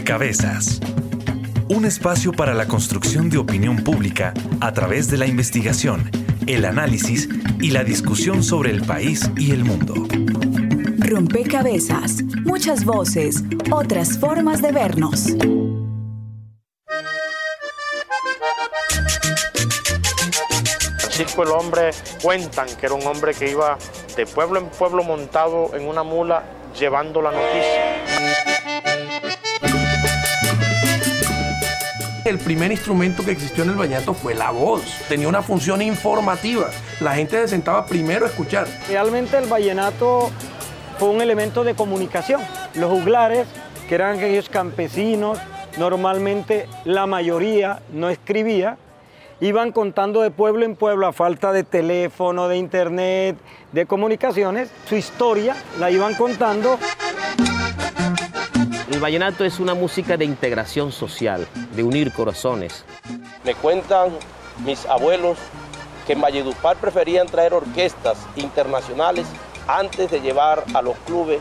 Rompecabezas. Un espacio para la construcción de opinión pública a través de la investigación, el análisis y la discusión sobre el país y el mundo. Rompecabezas. Muchas voces, otras formas de vernos. Francisco el hombre cuentan que era un hombre que iba de pueblo en pueblo montado en una mula llevando la noticia. El primer instrumento que existió en el vallenato fue la voz. Tenía una función informativa. La gente se sentaba primero a escuchar. Realmente el vallenato fue un elemento de comunicación. Los juglares, que eran aquellos campesinos, normalmente la mayoría no escribía, iban contando de pueblo en pueblo a falta de teléfono, de internet, de comunicaciones, su historia la iban contando. El vallenato es una música de integración social, de unir corazones. Me cuentan mis abuelos que en Valledupar preferían traer orquestas internacionales antes de llevar a los clubes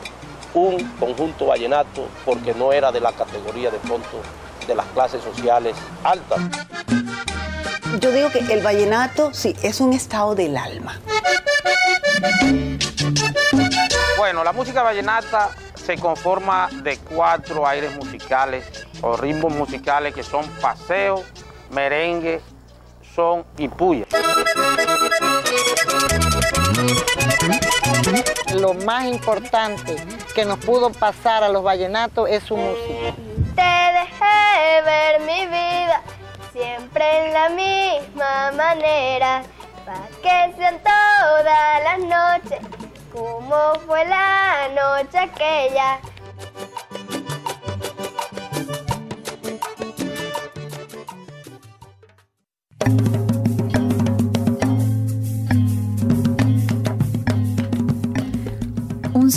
un conjunto vallenato porque no era de la categoría de pronto de las clases sociales altas. Yo digo que el vallenato sí es un estado del alma. Bueno, la música vallenata se conforma de cuatro aires musicales o ritmos musicales que son paseo, merengue, son y puya. Lo más importante que nos pudo pasar a los vallenatos es su música. Te dejé ver mi vida siempre en la misma manera, para que sean todas las noches como fue la noche aquella.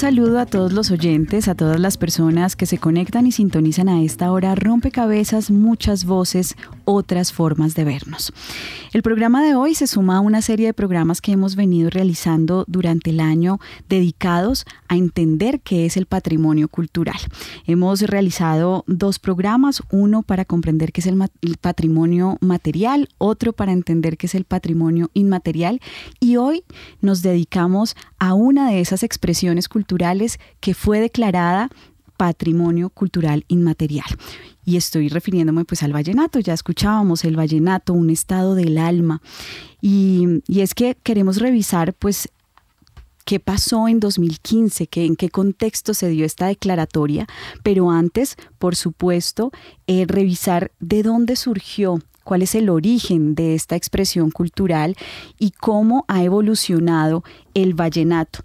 Saludo a todos los oyentes, a todas las personas que se conectan y sintonizan a esta hora. Rompecabezas, muchas voces, otras formas de vernos. El programa de hoy se suma a una serie de programas que hemos venido realizando durante el año dedicados a entender qué es el patrimonio cultural. Hemos realizado dos programas, uno para comprender qué es el, patrimonio material, otro para entender qué es el patrimonio inmaterial y hoy nos dedicamos a una de esas expresiones culturales que fue declarada patrimonio cultural inmaterial. Y estoy refiriéndome pues al vallenato, ya escuchábamos el vallenato, un estado del alma. Y, y es que queremos revisar pues qué pasó en 2015, que, en qué contexto se dio esta declaratoria, pero antes, por supuesto, eh, revisar de dónde surgió cuál es el origen de esta expresión cultural y cómo ha evolucionado el vallenato.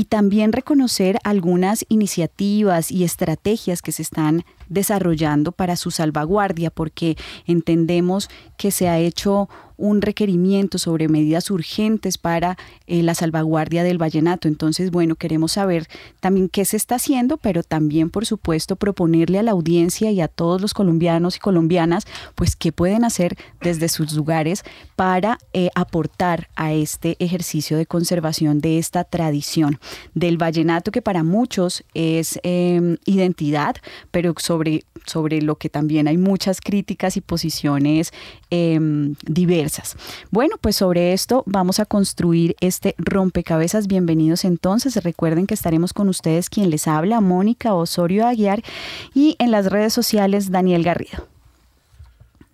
Y también reconocer algunas iniciativas y estrategias que se están desarrollando para su salvaguardia, porque entendemos que se ha hecho un requerimiento sobre medidas urgentes para eh, la salvaguardia del vallenato. Entonces, bueno, queremos saber también qué se está haciendo, pero también, por supuesto, proponerle a la audiencia y a todos los colombianos y colombianas, pues, qué pueden hacer desde sus lugares para eh, aportar a este ejercicio de conservación de esta tradición del vallenato, que para muchos es em, identidad, pero sobre, sobre lo que también hay muchas críticas y posiciones em, bueno, pues sobre esto vamos a construir este rompecabezas. Bienvenidos entonces. Recuerden que estaremos con ustedes quien les habla, Mónica Osorio Aguiar, y en las redes sociales, Daniel Garrido.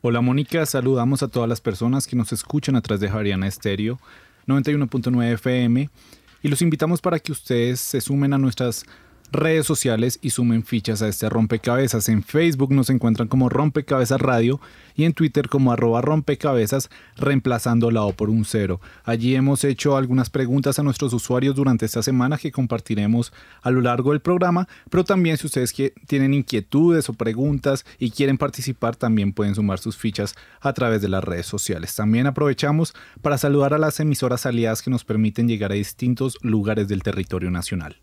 Hola Mónica, saludamos a todas las personas que nos escuchan a través de Jariana Estéreo 91.9 FM y los invitamos para que ustedes se sumen a nuestras redes sociales y sumen fichas a este rompecabezas. En Facebook nos encuentran como Rompecabezas Radio y en Twitter como arroba rompecabezas reemplazando la O por un cero. Allí hemos hecho algunas preguntas a nuestros usuarios durante esta semana que compartiremos a lo largo del programa, pero también si ustedes tienen inquietudes o preguntas y quieren participar también pueden sumar sus fichas a través de las redes sociales. También aprovechamos para saludar a las emisoras aliadas que nos permiten llegar a distintos lugares del territorio nacional.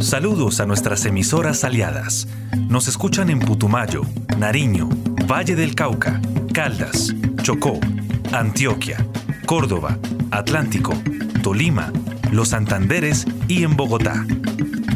Saludos a nuestras emisoras aliadas. Nos escuchan en Putumayo, Nariño, Valle del Cauca, Caldas, Chocó, Antioquia, Córdoba, Atlántico, Tolima, Los Santanderes y en Bogotá.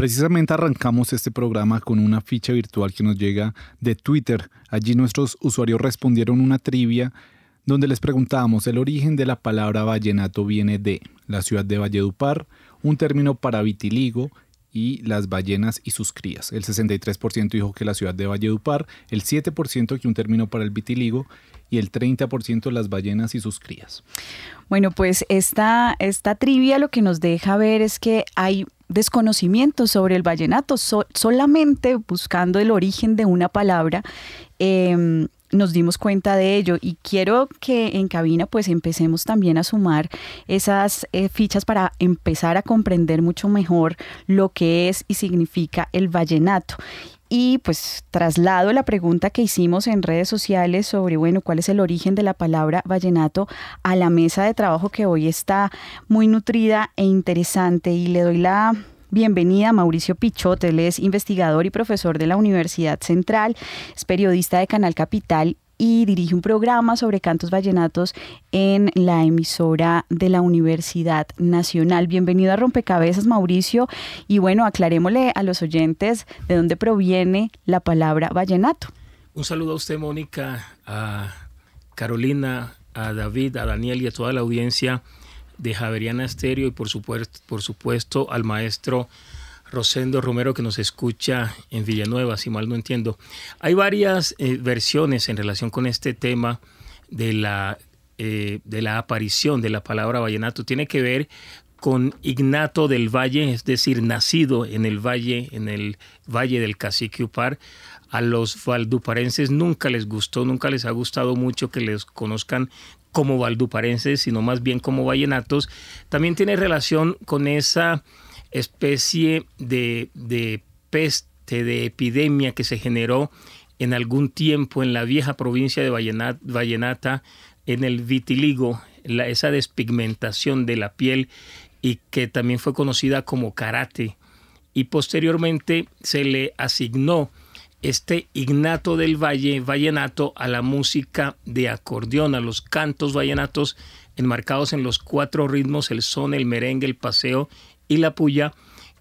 Precisamente arrancamos este programa con una ficha virtual que nos llega de Twitter. Allí nuestros usuarios respondieron una trivia donde les preguntábamos el origen de la palabra vallenato viene de la ciudad de Valledupar, un término para vitiligo y las ballenas y sus crías. El 63% dijo que la ciudad de Valledupar, el 7% que un término para el vitiligo y el 30% las ballenas y sus crías. Bueno, pues esta, esta trivia lo que nos deja ver es que hay desconocimiento sobre el vallenato, solamente buscando el origen de una palabra. Em, nos dimos cuenta de ello y quiero que en cabina pues empecemos también a sumar esas eh, fichas para empezar a comprender mucho mejor lo que es y significa el vallenato. Y pues traslado la pregunta que hicimos en redes sociales sobre, bueno, cuál es el origen de la palabra vallenato a la mesa de trabajo que hoy está muy nutrida e interesante. Y le doy la bienvenida Mauricio Pichot, él es investigador y profesor de la Universidad Central, es periodista de Canal Capital y dirige un programa sobre cantos vallenatos en la emisora de la Universidad Nacional. Bienvenido a Rompecabezas, Mauricio. Y bueno, aclarémosle a los oyentes de dónde proviene la palabra vallenato. Un saludo a usted, Mónica, a Carolina, a David, a Daniel y a toda la audiencia de Javeriana Estéreo y por supuesto, por supuesto al maestro Rosendo Romero que nos escucha en Villanueva, si mal no entiendo. Hay varias eh, versiones en relación con este tema de la, eh, de la aparición de la palabra vallenato. Tiene que ver con Ignato del Valle, es decir, nacido en el valle, en el valle del Cacique Upar. A los valduparenses nunca les gustó, nunca les ha gustado mucho que les conozcan como valduparenses, sino más bien como vallenatos. También tiene relación con esa especie de, peste, de epidemia que se generó en algún tiempo en la vieja provincia de Vallenata, en el vitiligo, esa despigmentación de la piel y que también fue conocida como karate. Y posteriormente se le asignó este Ignato del Valle, vallenato, a la música de acordeón, a los cantos vallenatos enmarcados en los cuatro ritmos, el son, el merengue, el paseo y la puya,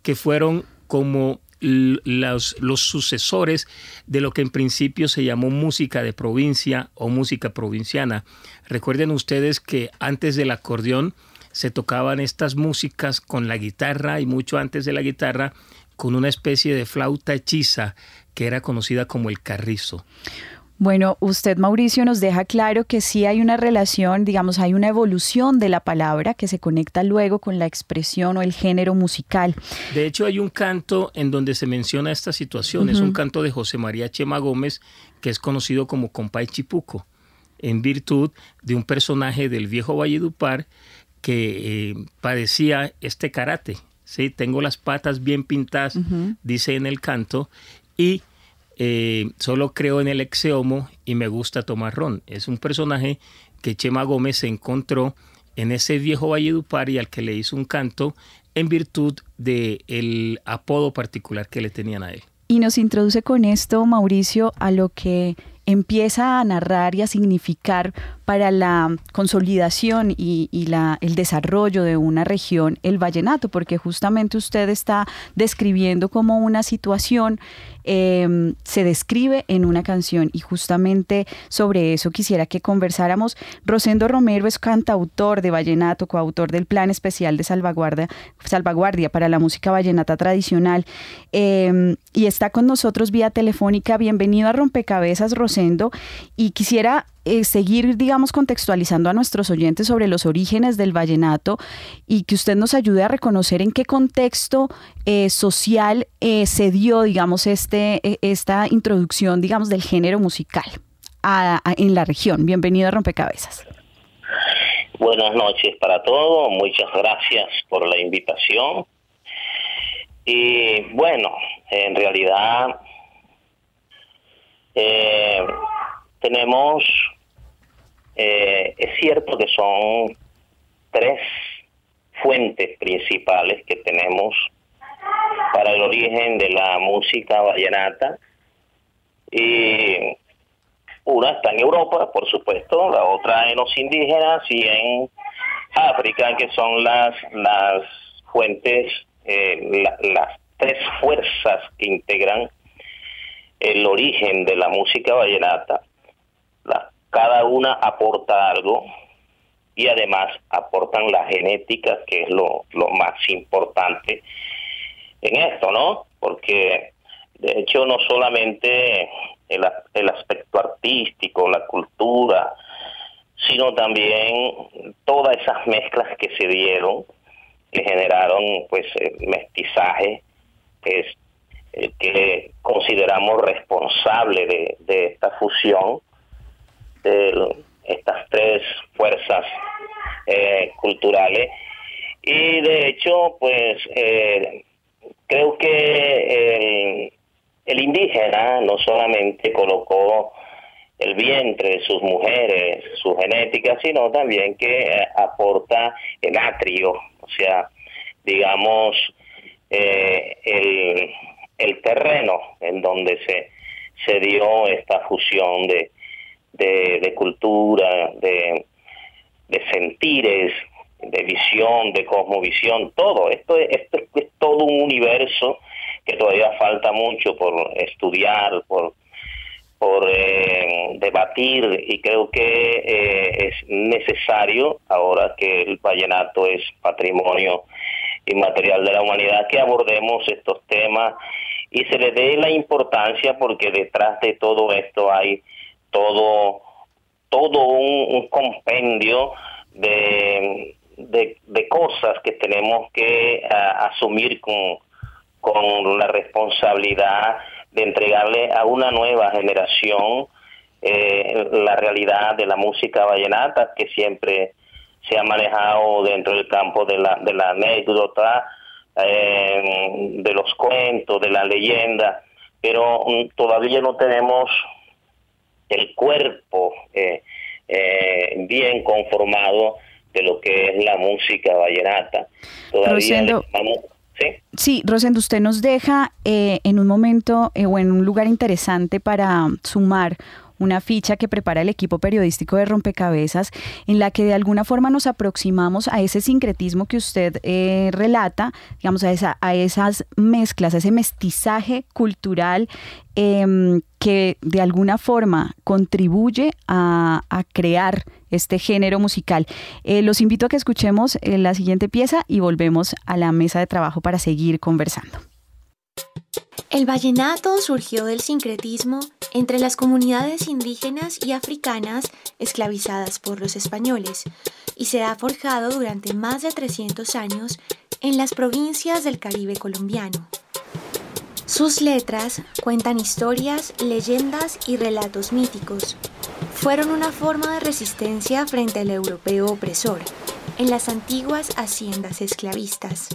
que fueron como los, los, sucesores de lo que en principio se llamó música de provincia o música provinciana. Recuerden ustedes que antes del acordeón se tocaban estas músicas con la guitarra y mucho antes de la guitarra con una especie de flauta hechiza que era conocida como el carrizo. Bueno, usted Mauricio nos deja claro que sí hay una relación, digamos, hay una evolución de la palabra que se conecta luego con la expresión o el género musical. De hecho, hay un canto en donde se menciona esta situación, es un canto de José María Chema Gómez, que es conocido como Compay Chipuco, en virtud de un personaje del viejo Valledupar que eh, padecía este karate. ¿sí? Tengo las patas bien pintadas, dice en el canto, y eh, solo creo en el exeomo y me gusta tomar ron. Es un personaje que Chema Gómez se encontró en ese viejo Valledupar y al que le hizo un canto en virtud del el apodo particular que le tenían a él. Y nos introduce con esto, Mauricio, a lo que empieza a narrar y a significar para la consolidación y, la, el desarrollo de una región el vallenato, porque justamente usted está describiendo como una situación em, se describe en una canción y justamente sobre eso quisiera que conversáramos. Rosendo Romero es cantautor de vallenato, coautor del Plan Especial de Salvaguardia, Salvaguardia para la Música Vallenata Tradicional em, y está con nosotros vía telefónica. Bienvenido a Rompecabezas, Rosendo, y quisiera eh, seguir, digamos, contextualizando a nuestros oyentes sobre los orígenes del vallenato y que usted nos ayude a reconocer en qué contexto eh, social eh, se dio, digamos, este, esta introducción, digamos, del género musical en la región. Bienvenido a Rompecabezas. Buenas noches para todos, muchas gracias por la invitación. Y bueno, en realidad tenemos, eh, es cierto que son tres fuentes principales que tenemos para el origen de la música vallenata. Y una está en Europa, por supuesto, la otra en los indígenas y en África, que son las, las fuentes, eh, las tres fuerzas que integran el origen de la música vallenata. Cada una aporta algo y además aportan la genética, que es lo, más importante en esto, ¿no? Porque de hecho no solamente el, el aspecto artístico, la cultura, sino también todas esas mezclas que se dieron, que generaron pues mestizaje, que es que consideramos responsable de esta fusión de estas tres fuerzas eh, culturales. Y de hecho pues eh, creo que el indígena no solamente colocó el vientre sus mujeres, su genética, sino también que eh, aporta el atrio, o sea, digamos, eh, el, el, terreno en donde se, se dio esta fusión de, de, cultura, de, de sentires, de visión, de cosmovisión, todo. Esto, esto es todo un universo que todavía falta mucho por estudiar, por por eh, debatir y creo que eh, es necesario ahora que el vallenato es patrimonio inmaterial de la humanidad que abordemos estos temas y se le dé la importancia porque detrás de todo esto hay todo todo un, compendio de, de, cosas que tenemos que asumir con, con la responsabilidad de entregarle a una nueva generación eh, la realidad de la música vallenata que siempre se ha manejado dentro del campo de la, de la anécdota, eh, de los cuentos, de la leyenda, pero mm, todavía no tenemos el cuerpo eh, bien conformado de lo que es la música vallenata. Todavía Sí, Rosendo, usted nos deja eh, en un momento eh, o en un lugar interesante para sumar una ficha que prepara el equipo periodístico de Rompecabezas, en la que de alguna forma nos aproximamos a ese sincretismo que usted eh, relata, digamos, a, esa, a esas mezclas, a ese mestizaje cultural em, que de alguna forma contribuye a, crear este género musical. Eh, los invito a que escuchemos eh, la siguiente pieza y volvemos a la mesa de trabajo para seguir conversando. El vallenato surgió del sincretismo entre las comunidades indígenas y africanas esclavizadas por los españoles y se ha forjado durante más de 300 años en las provincias del Caribe colombiano. Sus letras cuentan historias, leyendas y relatos míticos. Fueron una forma de resistencia frente al europeo opresor en las antiguas haciendas esclavistas.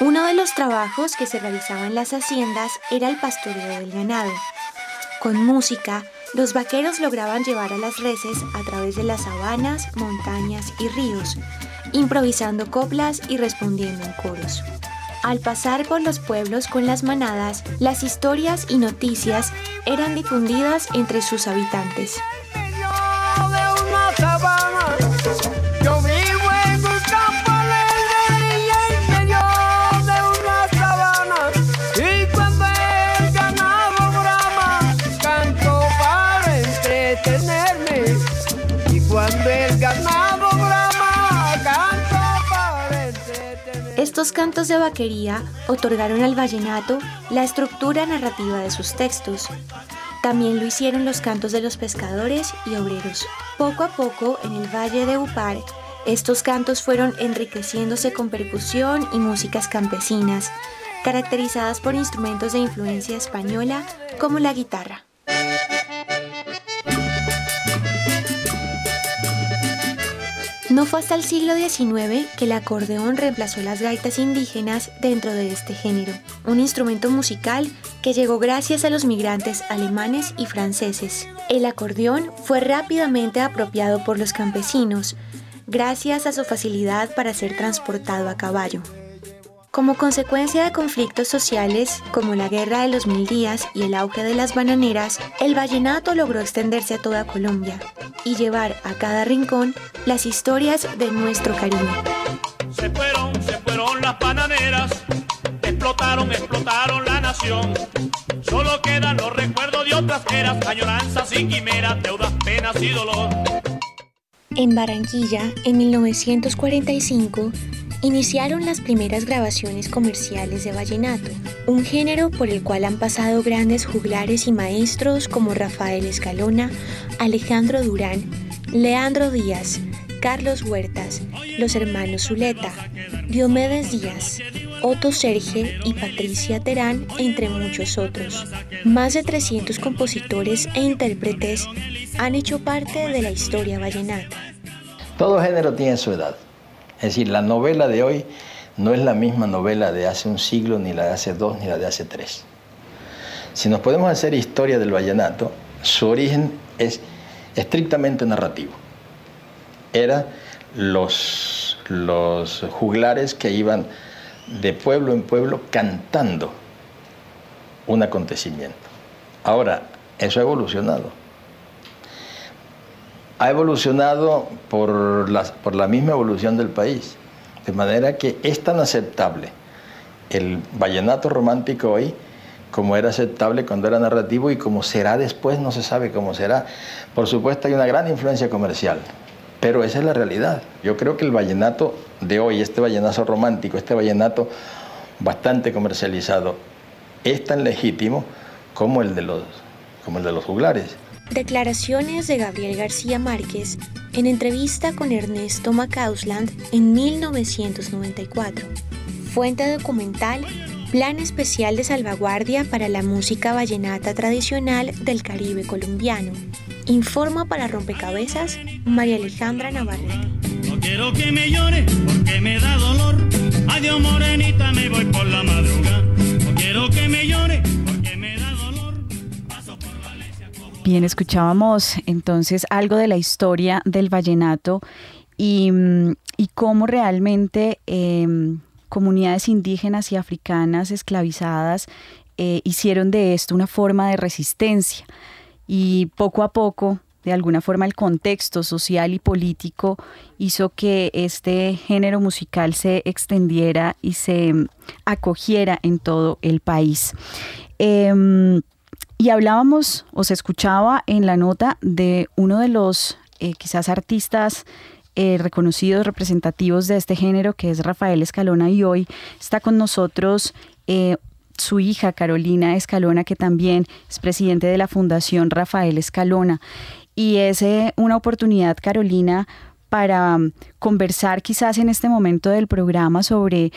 Uno de los trabajos que se realizaba en las haciendas era el pastoreo del ganado. Con música, los vaqueros lograban llevar a las reses a través de las sabanas, montañas y ríos, improvisando coplas y respondiendo en coros. Al pasar por los pueblos con las manadas, las historias y noticias eran difundidas entre sus habitantes. Estos cantos de vaquería otorgaron al vallenato la estructura narrativa de sus textos. También lo hicieron los cantos de los pescadores y obreros. Poco a poco, en el valle de Upar, estos cantos fueron enriqueciéndose con percusión y músicas campesinas, caracterizadas por instrumentos de influencia española como la guitarra. No fue hasta el siglo XIX que el acordeón reemplazó las gaitas indígenas dentro de este género. un instrumento musical que llegó gracias a los migrantes alemanes y franceses. El acordeón fue rápidamente apropiado por los campesinos, gracias a su facilidad para ser transportado a caballo. Como consecuencia de conflictos sociales como la Guerra de los Mil Días y el auge de las bananeras, el vallenato logró extenderse a toda Colombia y llevar a cada rincón las historias de nuestro Caribe. Se fueron, se fueron las bananeras, explotaron, explotaron la nación. Solo quedan los recuerdos de otras eras, añoranzas y quimeras, deudas, penas y dolor. En Barranquilla, en 1945, iniciaron las primeras grabaciones comerciales de vallenato, un género por el cual han pasado grandes juglares y maestros como Rafael Escalona, Alejandro Durán, Leandro Díaz, Carlos Huertas, los hermanos Zuleta, Diomedes Díaz, Otto Serge y Patricia Terán, entre muchos otros. Más de 300 compositores e intérpretes han hecho parte de la historia vallenata. Todo género tiene su edad. Es decir, la novela de hoy no es la misma novela de hace un siglo, ni la de hace dos, ni la de hace tres. Si nos podemos hacer historia del vallenato, su origen es estrictamente narrativo. Era los, los juglares que iban de pueblo en pueblo cantando un acontecimiento. Ahora, eso ha evolucionado. Ha evolucionado por la, misma evolución del país, de manera que es tan aceptable el vallenato romántico hoy como era aceptable cuando era narrativo y como será después no se sabe cómo será. Por supuesto hay una gran influencia comercial, pero esa es la realidad. Yo creo que el vallenato de hoy, este vallenato romántico, este vallenato bastante comercializado, es tan legítimo como el de los, como el de los juglares. Declaraciones de Gabriel García Márquez en entrevista con Ernesto Macausland en 1994. Fuente documental Plan Especial de Salvaguardia para la Música Vallenata Tradicional del Caribe Colombiano. Informa para Rompecabezas María Alejandra Navarrete. No quiero que me llore porque me da dolor. Adiós morenita, me voy por la madrugada. Bien, escuchábamos entonces algo de la historia del vallenato y, mm, cómo realmente eh, comunidades indígenas y africanas esclavizadas eh, hicieron de esto una forma de resistencia y poco a poco de alguna forma el contexto social y político hizo que este género musical se extendiera y se mm, acogiera en todo el país. Em, y hablábamos o se escuchaba en la nota de uno de los eh, quizás artistas eh, reconocidos representativos de este género, que es Rafael Escalona, y hoy está con nosotros eh, su hija Carolina Escalona, que también es presidente de la Fundación Rafael Escalona. Y es eh, una oportunidad, Carolina, para um, conversar quizás en este momento del programa sobre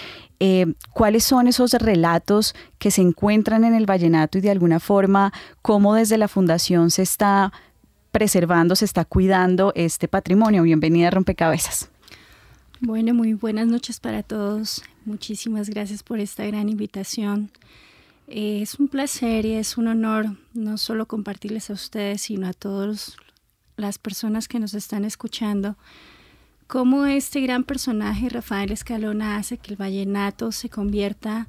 cuáles son esos relatos que se encuentran en el vallenato y de alguna forma cómo desde la fundación se está preservando, se está cuidando este patrimonio. Bienvenida a Rompecabezas. Bueno, muy buenas noches para todos. Muchísimas gracias por esta gran invitación. Eh, es un placer y es un honor no solo compartirles a ustedes, sino a todas las personas que nos están escuchando, cómo este gran personaje, Rafael Escalona, hace que el vallenato se convierta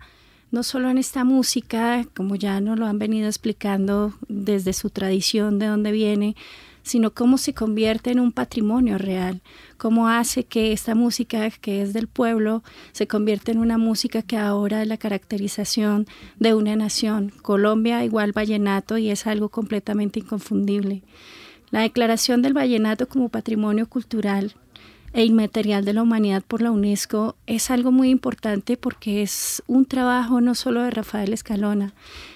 no solo en esta música, como ya nos lo han venido explicando desde su tradición, de dónde viene, sino cómo se convierte en un patrimonio real, cómo hace que esta música que es del pueblo se convierta en una música que ahora es la caracterización de una nación. Colombia igual vallenato y es algo completamente inconfundible. La declaración del vallenato como patrimonio cultural e inmaterial de la humanidad por la UNESCO es algo muy importante porque es un trabajo no solo de Rafael Escalona,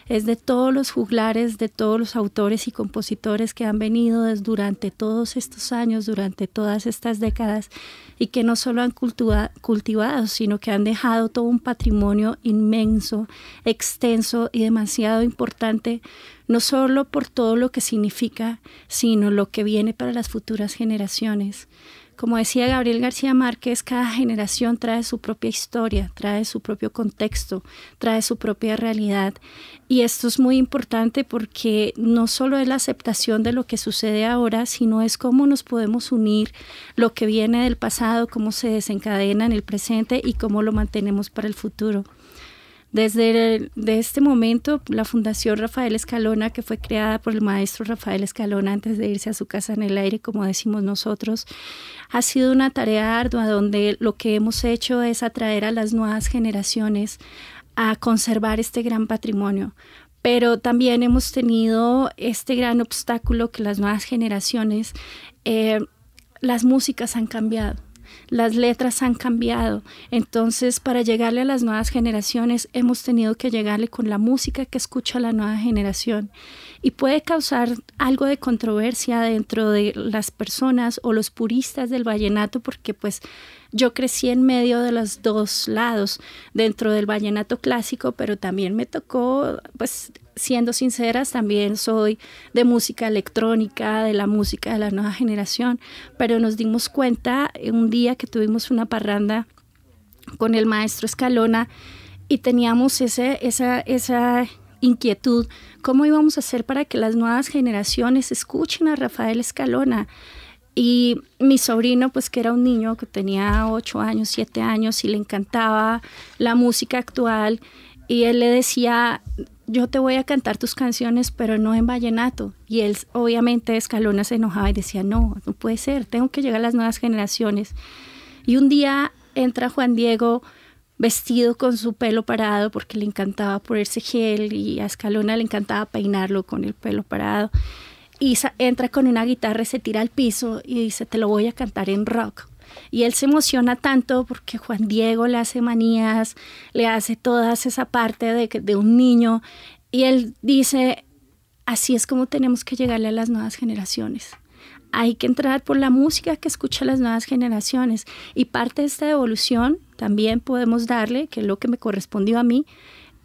es de todos los juglares, de todos los autores y compositores que han venido desde durante todos estos años, durante todas estas décadas y que no solo han cultivado, sino que han dejado todo un patrimonio inmenso, extenso y demasiado importante, no solo por todo lo que significa, sino lo que viene para las futuras generaciones Como decía Gabriel García Márquez, cada generación trae su propia historia, trae su propio contexto, trae su propia realidad. Y esto es muy importante porque no solo es la aceptación de lo que sucede ahora, sino es cómo nos podemos unir lo que viene del pasado, cómo se desencadena en el presente y cómo lo mantenemos para el futuro. Desde de este momento, la Fundación Rafael Escalona, que fue creada por el maestro Rafael Escalona antes de irse a su casa en el aire, como decimos nosotros, ha sido una tarea ardua donde lo que hemos hecho es atraer a las nuevas generaciones a conservar este gran patrimonio. Pero también hemos tenido este gran obstáculo que las nuevas generaciones, eh, las músicas han cambiado las letras han cambiado. Entonces, para llegarle a las nuevas generaciones, hemos tenido que llegarle con la música que escucha la nueva generación. Y puede causar algo de controversia dentro de las personas o los puristas del vallenato, porque pues yo crecí en medio de los dos lados, dentro del vallenato clásico, pero también me tocó pues siendo sinceras, también soy de música electrónica, de la música de la nueva generación, pero nos dimos cuenta un día que tuvimos una parranda con el maestro Escalona y teníamos esa inquietud, ¿cómo íbamos a hacer para que las nuevas generaciones escuchen a Rafael Escalona? Y mi sobrino, pues que era un niño que tenía 8 años, 7 años y le encantaba la música actual, y él le decía, yo te voy a cantar tus canciones, pero no en vallenato. Y él, obviamente, Escalona se enojaba y decía, no, no puede ser, tengo que llegar a las nuevas generaciones. Y un día entra Juan Diego vestido con su pelo parado porque le encantaba ponerse gel y a Escalona le encantaba peinarlo con el pelo parado. Y entra con una guitarra se tira al piso y dice, te lo voy a cantar en rock. Y él se emociona tanto porque Juan Diego le hace manías, le hace toda esa parte de, de un niño. Y él dice, así es como tenemos que llegarle a las nuevas generaciones. Hay que entrar por la música que escucha las nuevas generaciones. Y parte de esta evolución también podemos darle, que es lo que me correspondió a mí,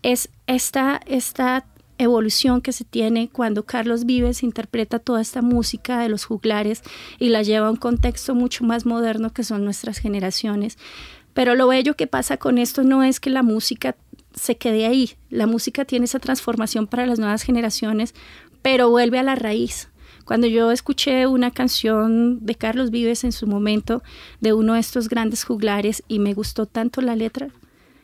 es esta, esta evolución que se tiene cuando Carlos Vives interpreta toda esta música de los juglares y la lleva a un contexto mucho más moderno que son nuestras generaciones. Pero lo bello que pasa con esto no es que la música se quede ahí, la música tiene esa transformación para las nuevas generaciones, pero vuelve a la raíz. Cuando yo escuché una canción de Carlos Vives en su momento, de uno de estos grandes juglares, y me gustó tanto la letra,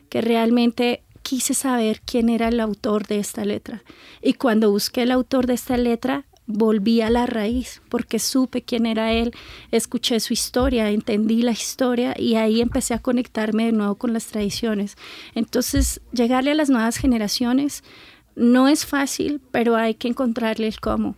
que realmente quise saber quién era el autor de esta letra. Y cuando busqué el autor de esta letra, volví a la raíz, porque supe quién era él, escuché su historia, entendí la historia y ahí empecé a conectarme de nuevo con las tradiciones. Entonces, llegarle a las nuevas generaciones no es fácil, pero hay que encontrarle el cómo.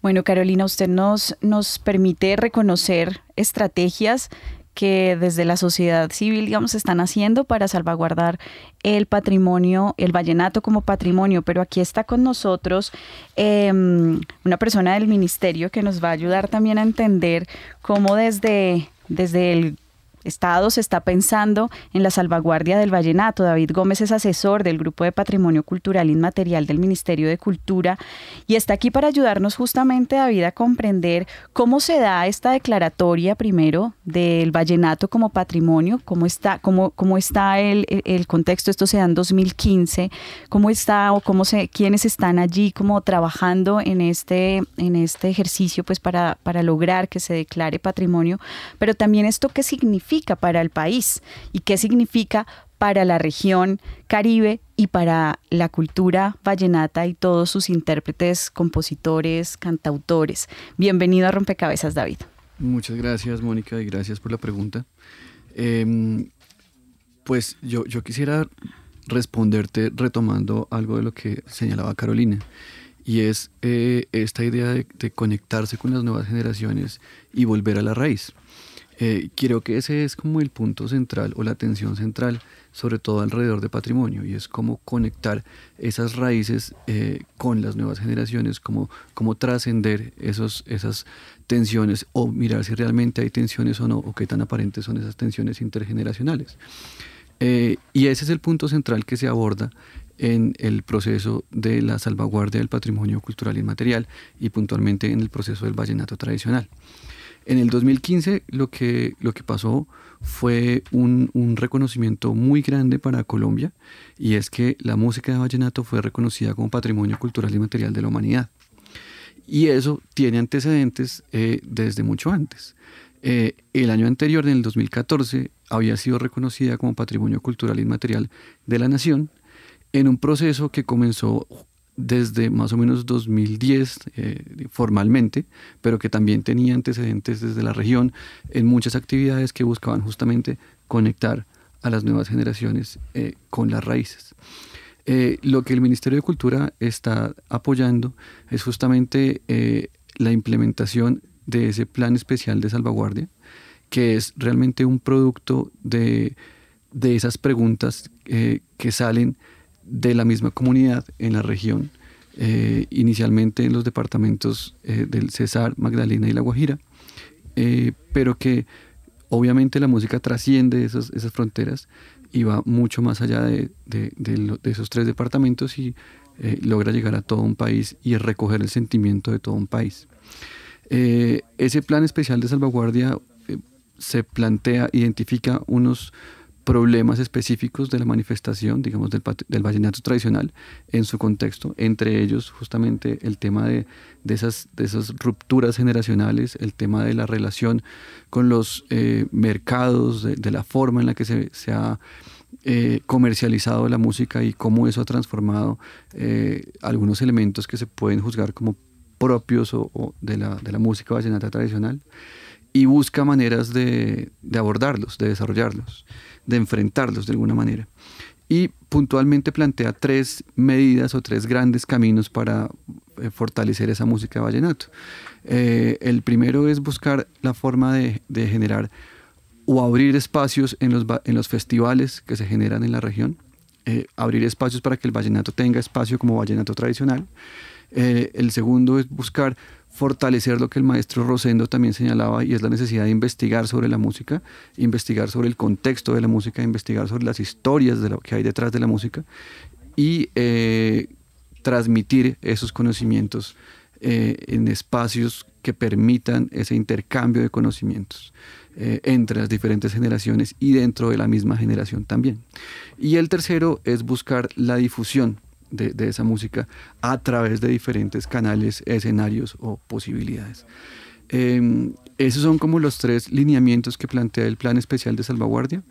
Bueno, Carolina, usted nos, nos permite reconocer estrategias que desde la sociedad civil, digamos, están haciendo para salvaguardar el patrimonio, el vallenato como patrimonio. Pero aquí está con nosotros em, una persona del ministerio que nos va a ayudar también a entender cómo desde, desde el Estado está pensando en la salvaguardia del vallenato. David Gómez es asesor del Grupo de Patrimonio Cultural Inmaterial del Ministerio de Cultura y está aquí para ayudarnos justamente, David, a comprender cómo se da esta declaratoria primero del vallenato como patrimonio, cómo está, cómo, cómo está el, el, contexto, esto se da en 2015, cómo está o cómo se, quiénes están allí como trabajando en este, en este ejercicio pues para, para lograr que se declare patrimonio, pero también esto qué significa para el país y qué significa para la región caribe y para la cultura vallenata y todos sus intérpretes, compositores, cantautores. Bienvenido a Rompecabezas, David. Muchas gracias, Mónica, y gracias por la pregunta. Em, pues yo, yo quisiera responderte retomando algo de lo que señalaba Carolina, y es eh, esta idea de conectarse con las nuevas generaciones y volver a la raíz. Eh, creo que ese es como el punto central o la atención central, sobre todo alrededor de patrimonio, y es cómo conectar esas raíces eh, con las nuevas generaciones, cómo, cómo trascender esas tensiones o mirar si realmente hay tensiones o no, o qué tan aparentes son esas tensiones intergeneracionales. Eh, y ese es el punto central que se aborda en el proceso de la salvaguardia del patrimonio cultural inmaterial y puntualmente en el proceso del vallenato tradicional. En el 2015 lo que, lo que pasó fue un, un, reconocimiento muy grande para Colombia y es que la música de vallenato fue reconocida como patrimonio cultural y material de la humanidad. Y eso tiene antecedentes eh, desde mucho antes. Eh, el año anterior, en el 2014, había sido reconocida como patrimonio cultural y material de la nación en un proceso que comenzó desde más o menos 2010 eh, formalmente, pero que también tenía antecedentes desde la región en muchas actividades que buscaban justamente conectar a las nuevas generaciones eh, con las raíces. Eh, lo que el Ministerio de Cultura está apoyando es justamente la implementación de ese plan especial de salvaguardia, que es realmente un producto de, de esas preguntas que salen de la misma comunidad en la región, eh, inicialmente en los departamentos eh, del Cesar, Magdalena y La Guajira, eh, pero que obviamente la música trasciende esas, esas fronteras y va mucho más allá de, de, de esos tres departamentos y logra llegar a todo un país y recoger el sentimiento de todo un país. ese plan especial de salvaguardia se plantea, identifica unos problemas específicos de la manifestación, digamos, del, del, vallenato tradicional en su contexto, entre ellos justamente el tema de, de, esas, de rupturas generacionales, el tema de la relación con los eh, mercados, de, la forma en la que se, se ha eh, comercializado la música y cómo eso ha transformado eh, algunos elementos que se pueden juzgar como propios o, de, la, de la música vallenata tradicional y busca maneras de, abordarlos, de desarrollarlos de enfrentarlos de alguna manera. Y puntualmente plantea tres medidas o tres grandes caminos para eh, fortalecer esa música de vallenato. Eh, el primero es buscar la forma de, generar o abrir espacios en los, en los festivales que se generan en la región, eh, abrir espacios para que el vallenato tenga espacio como vallenato tradicional. el segundo es buscar fortalecer lo que el maestro Rosendo también señalaba y es la necesidad de investigar sobre la música, investigar sobre el contexto de la música, investigar sobre las historias de lo que hay detrás de la música y eh, transmitir esos conocimientos eh, en espacios que permitan ese intercambio de conocimientos eh, entre las diferentes generaciones y dentro de la misma generación también. Y el tercero es buscar la difusión de, esa música a través de diferentes canales, escenarios o posibilidades. Em, esos son como los tres lineamientos que plantea el Plan Especial de Salvaguardia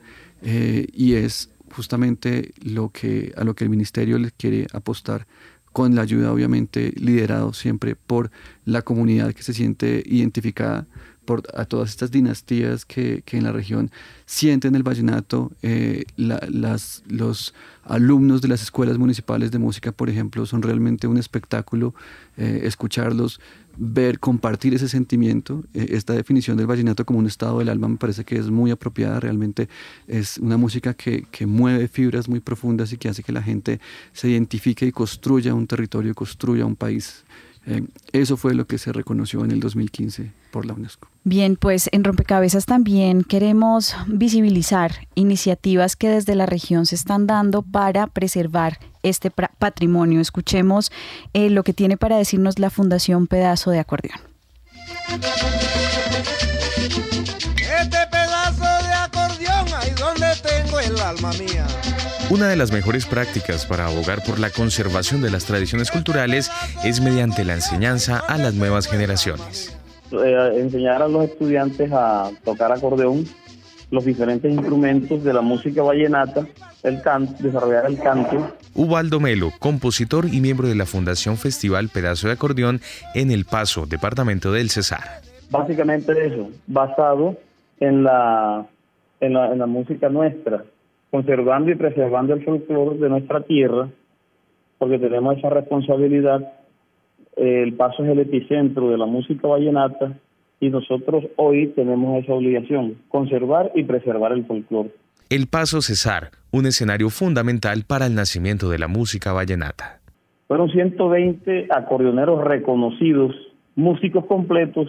eh, y es justamente lo que, a lo que el Ministerio le quiere apostar con la ayuda obviamente liderado siempre por la comunidad que se siente identificada por, a todas estas dinastías que, que en la región sienten el vallenato, eh, las, los alumnos de las escuelas municipales de música, por ejemplo, son realmente un espectáculo eh, escucharlos, ver, compartir ese sentimiento. Eh, esta definición del vallenato como un estado del alma me parece que es muy apropiada, realmente es una música que, que mueve fibras muy profundas y que hace que la gente se identifique y construya un territorio, construya un país. Eh, eso fue lo que se reconoció en el 2015 por la UNESCO. Bien, pues en Rompecabezas también queremos visibilizar iniciativas que desde la región se están dando para preservar este patrimonio. Escuchemos eh, lo que tiene para decirnos la Fundación Pedazo de Acordeón. Este pedazo de acordeón, ahí donde tengo el alma mía. Una de las mejores prácticas para abogar por la conservación de las tradiciones culturales es mediante la enseñanza a las nuevas generaciones. Eh, enseñar a los estudiantes a tocar acordeón, los diferentes instrumentos de la música vallenata, el canto, desarrollar el canto. Ubaldo Melo, compositor y miembro de la Fundación Festival Pedazo de Acordeón en El Paso, departamento del Cesar. Básicamente eso, basado en la, en la, en la música nuestra, conservando y preservando el folclore de nuestra tierra, porque tenemos esa responsabilidad. El paso es el epicentro de la música vallenata y nosotros hoy tenemos esa obligación, conservar y preservar el folclore. El Paso Cesar, un escenario fundamental para el nacimiento de la música vallenata. Fueron 120 acordeoneros reconocidos, músicos completos,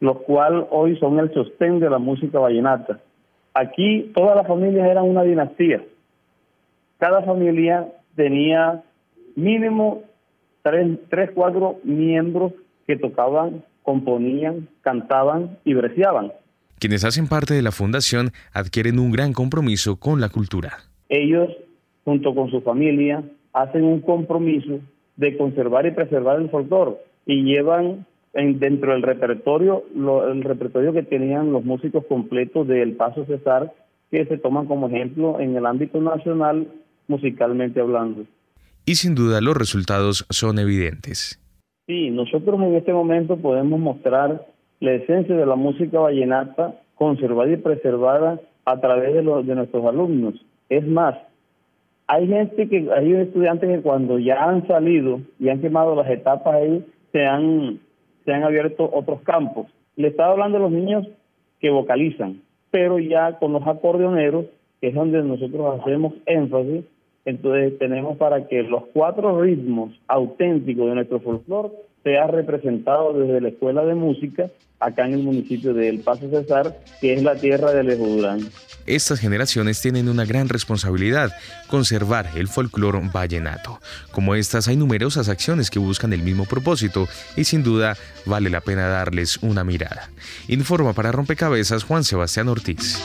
los cuales hoy son el sostén de la música vallenata. Aquí todas las familias eran una dinastía. Cada familia tenía mínimo tres, tres cuatro miembros que tocaban componían, cantaban y breciaban. Quienes hacen parte de la fundación adquieren un gran compromiso con la cultura. Ellos, junto con su familia, hacen un compromiso de conservar y preservar el folclore y llevan en, dentro del repertorio lo, el repertorio que tenían los músicos completos del Paso Cesar que se toman como ejemplo en el ámbito nacional musicalmente hablando. Y sin duda los resultados son evidentes. Sí, nosotros en este momento podemos mostrar la esencia de la música vallenata conservada y preservada a través de, los, de nuestros alumnos. Es más, hay gente que, hay estudiantes que cuando ya han salido y han quemado las etapas ahí, se han, se han abierto otros campos. Le estaba hablando a los niños que vocalizan, pero ya con los acordeoneros, que es donde nosotros hacemos énfasis, entonces tenemos para que los cuatro ritmos auténticos de nuestro folclore sea representado desde la Escuela de Música acá en el municipio de El Paso Cesar, que es la tierra de Alejo Durán. Estas generaciones tienen una gran responsabilidad, conservar el folclore vallenato. Como estas hay numerosas acciones que buscan el mismo propósito y sin duda vale la pena darles una mirada. Informa para Rompecabezas Juan Sebastián Ortiz.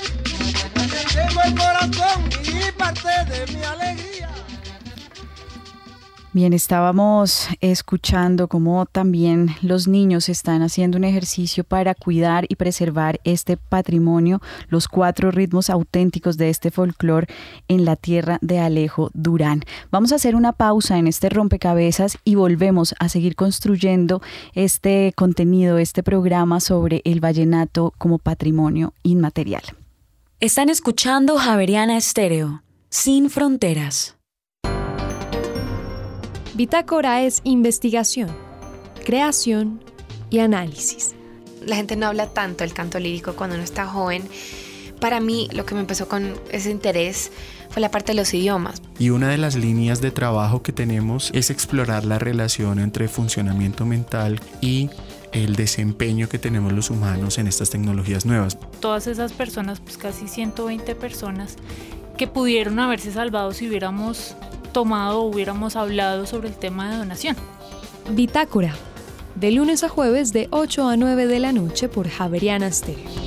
Bien, estábamos escuchando cómo también los niños están haciendo un ejercicio para cuidar y preservar este patrimonio, los cuatro ritmos auténticos de este folclore en la tierra de Alejo Durán. Vamos a hacer una pausa en este rompecabezas y volvemos a seguir construyendo este contenido, este programa sobre el vallenato como patrimonio inmaterial. Están escuchando Javeriana Estéreo, sin fronteras. Bitácora es investigación, creación y análisis. La gente no habla tanto el canto lírico cuando uno está joven. Para mí, lo que me empezó con ese interés fue la parte de los idiomas. Y una de las líneas de trabajo que tenemos es explorar la relación entre funcionamiento mental y el desempeño que tenemos los humanos en estas tecnologías nuevas. Todas esas personas, pues casi 120 personas, que pudieron haberse salvado si hubiéramos tomado o hubiéramos hablado sobre el tema de donación. Bitácora, de lunes a jueves de 8 a 9 de la noche por Javeriana Stereo.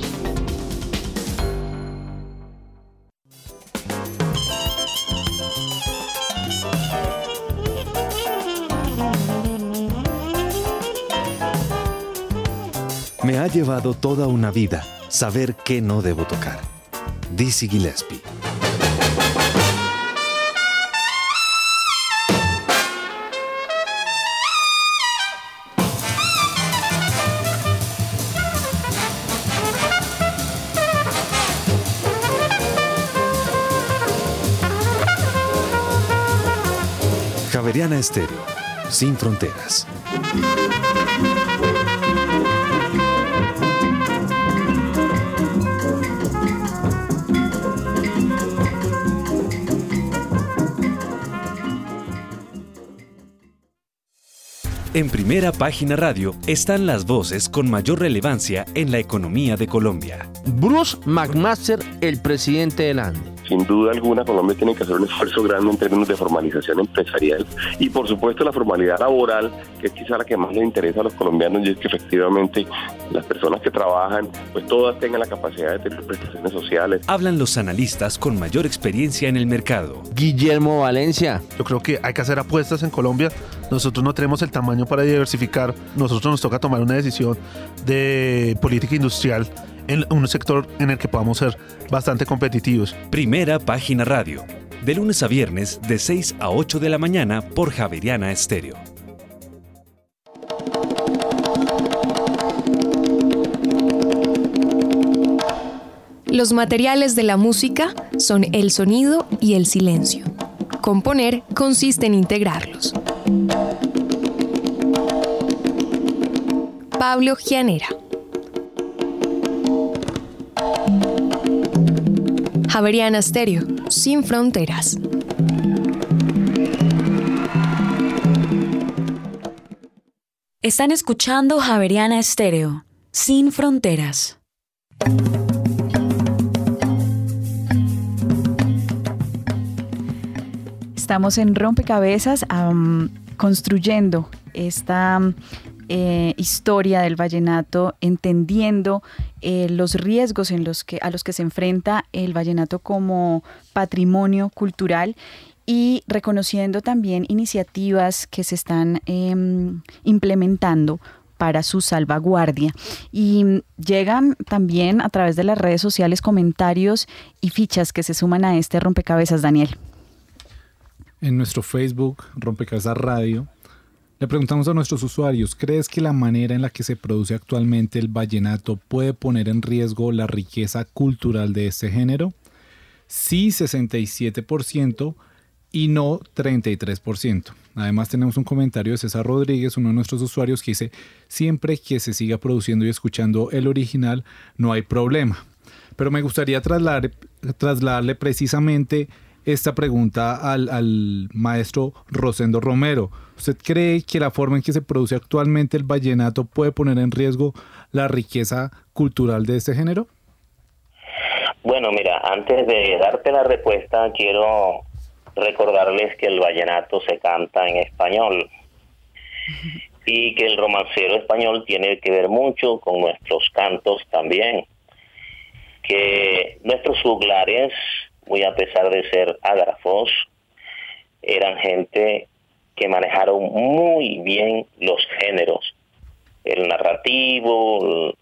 Me ha llevado toda una vida saber qué no debo tocar. Dizzy Gillespie. Estéreo, sin fronteras. En primera página radio están las voces con mayor relevancia en la economía de Colombia. Bruce McMaster, el presidente del ANDE. Sin duda alguna, Colombia tiene que hacer un esfuerzo grande en términos de formalización empresarial y, por supuesto, la formalidad laboral, que es quizá la que más le interesa a los colombianos, y es que efectivamente las personas que trabajan, pues todas tengan la capacidad de tener prestaciones sociales. Hablan los analistas con mayor experiencia en el mercado. Guillermo Valencia. Yo creo que hay que hacer apuestas en Colombia. Nosotros no tenemos el tamaño para diversificar. Nosotros nos toca tomar una decisión de política industrial en un sector en el que podamos ser bastante competitivos. Primera página radio, de lunes a viernes de 6 a 8 de la mañana por Javeriana Estéreo. Los materiales de la música son el sonido y el silencio. Componer consiste en integrarlos. Pablo Gianera. Javeriana Stereo, sin fronteras. Están escuchando Javeriana Estéreo, sin fronteras. Estamos en Rompecabezas construyendo esta eh, historia del vallenato, entendiendo eh, los riesgos en los que, a los que se enfrenta el vallenato como patrimonio cultural y reconociendo también iniciativas que se están em, implementando para su salvaguardia. Y llegan también a través de las redes sociales comentarios y fichas que se suman a este rompecabezas, Daniel. En nuestro Facebook, Rompecabezas Radio, le preguntamos a nuestros usuarios, ¿crees que la manera en la que se produce actualmente el vallenato puede poner en riesgo la riqueza cultural de este género? Sí, 67%, y no 33%. Además tenemos un comentario de César Rodríguez, uno de nuestros usuarios, que dice, siempre que se siga produciendo y escuchando el original, no hay problema. Pero me gustaría trasladar, trasladarle precisamente esta pregunta al, maestro Rosendo Romero. ¿Usted cree que la forma en que se produce actualmente el vallenato puede poner en riesgo la riqueza cultural de este género? Bueno, mira, antes de darte la respuesta, quiero recordarles que el vallenato se canta en español y que el romancero español tiene que ver mucho con nuestros cantos también, que nuestros juglares, muy a pesar de ser ágrafos, eran gente que manejaron muy bien los géneros, el narrativo,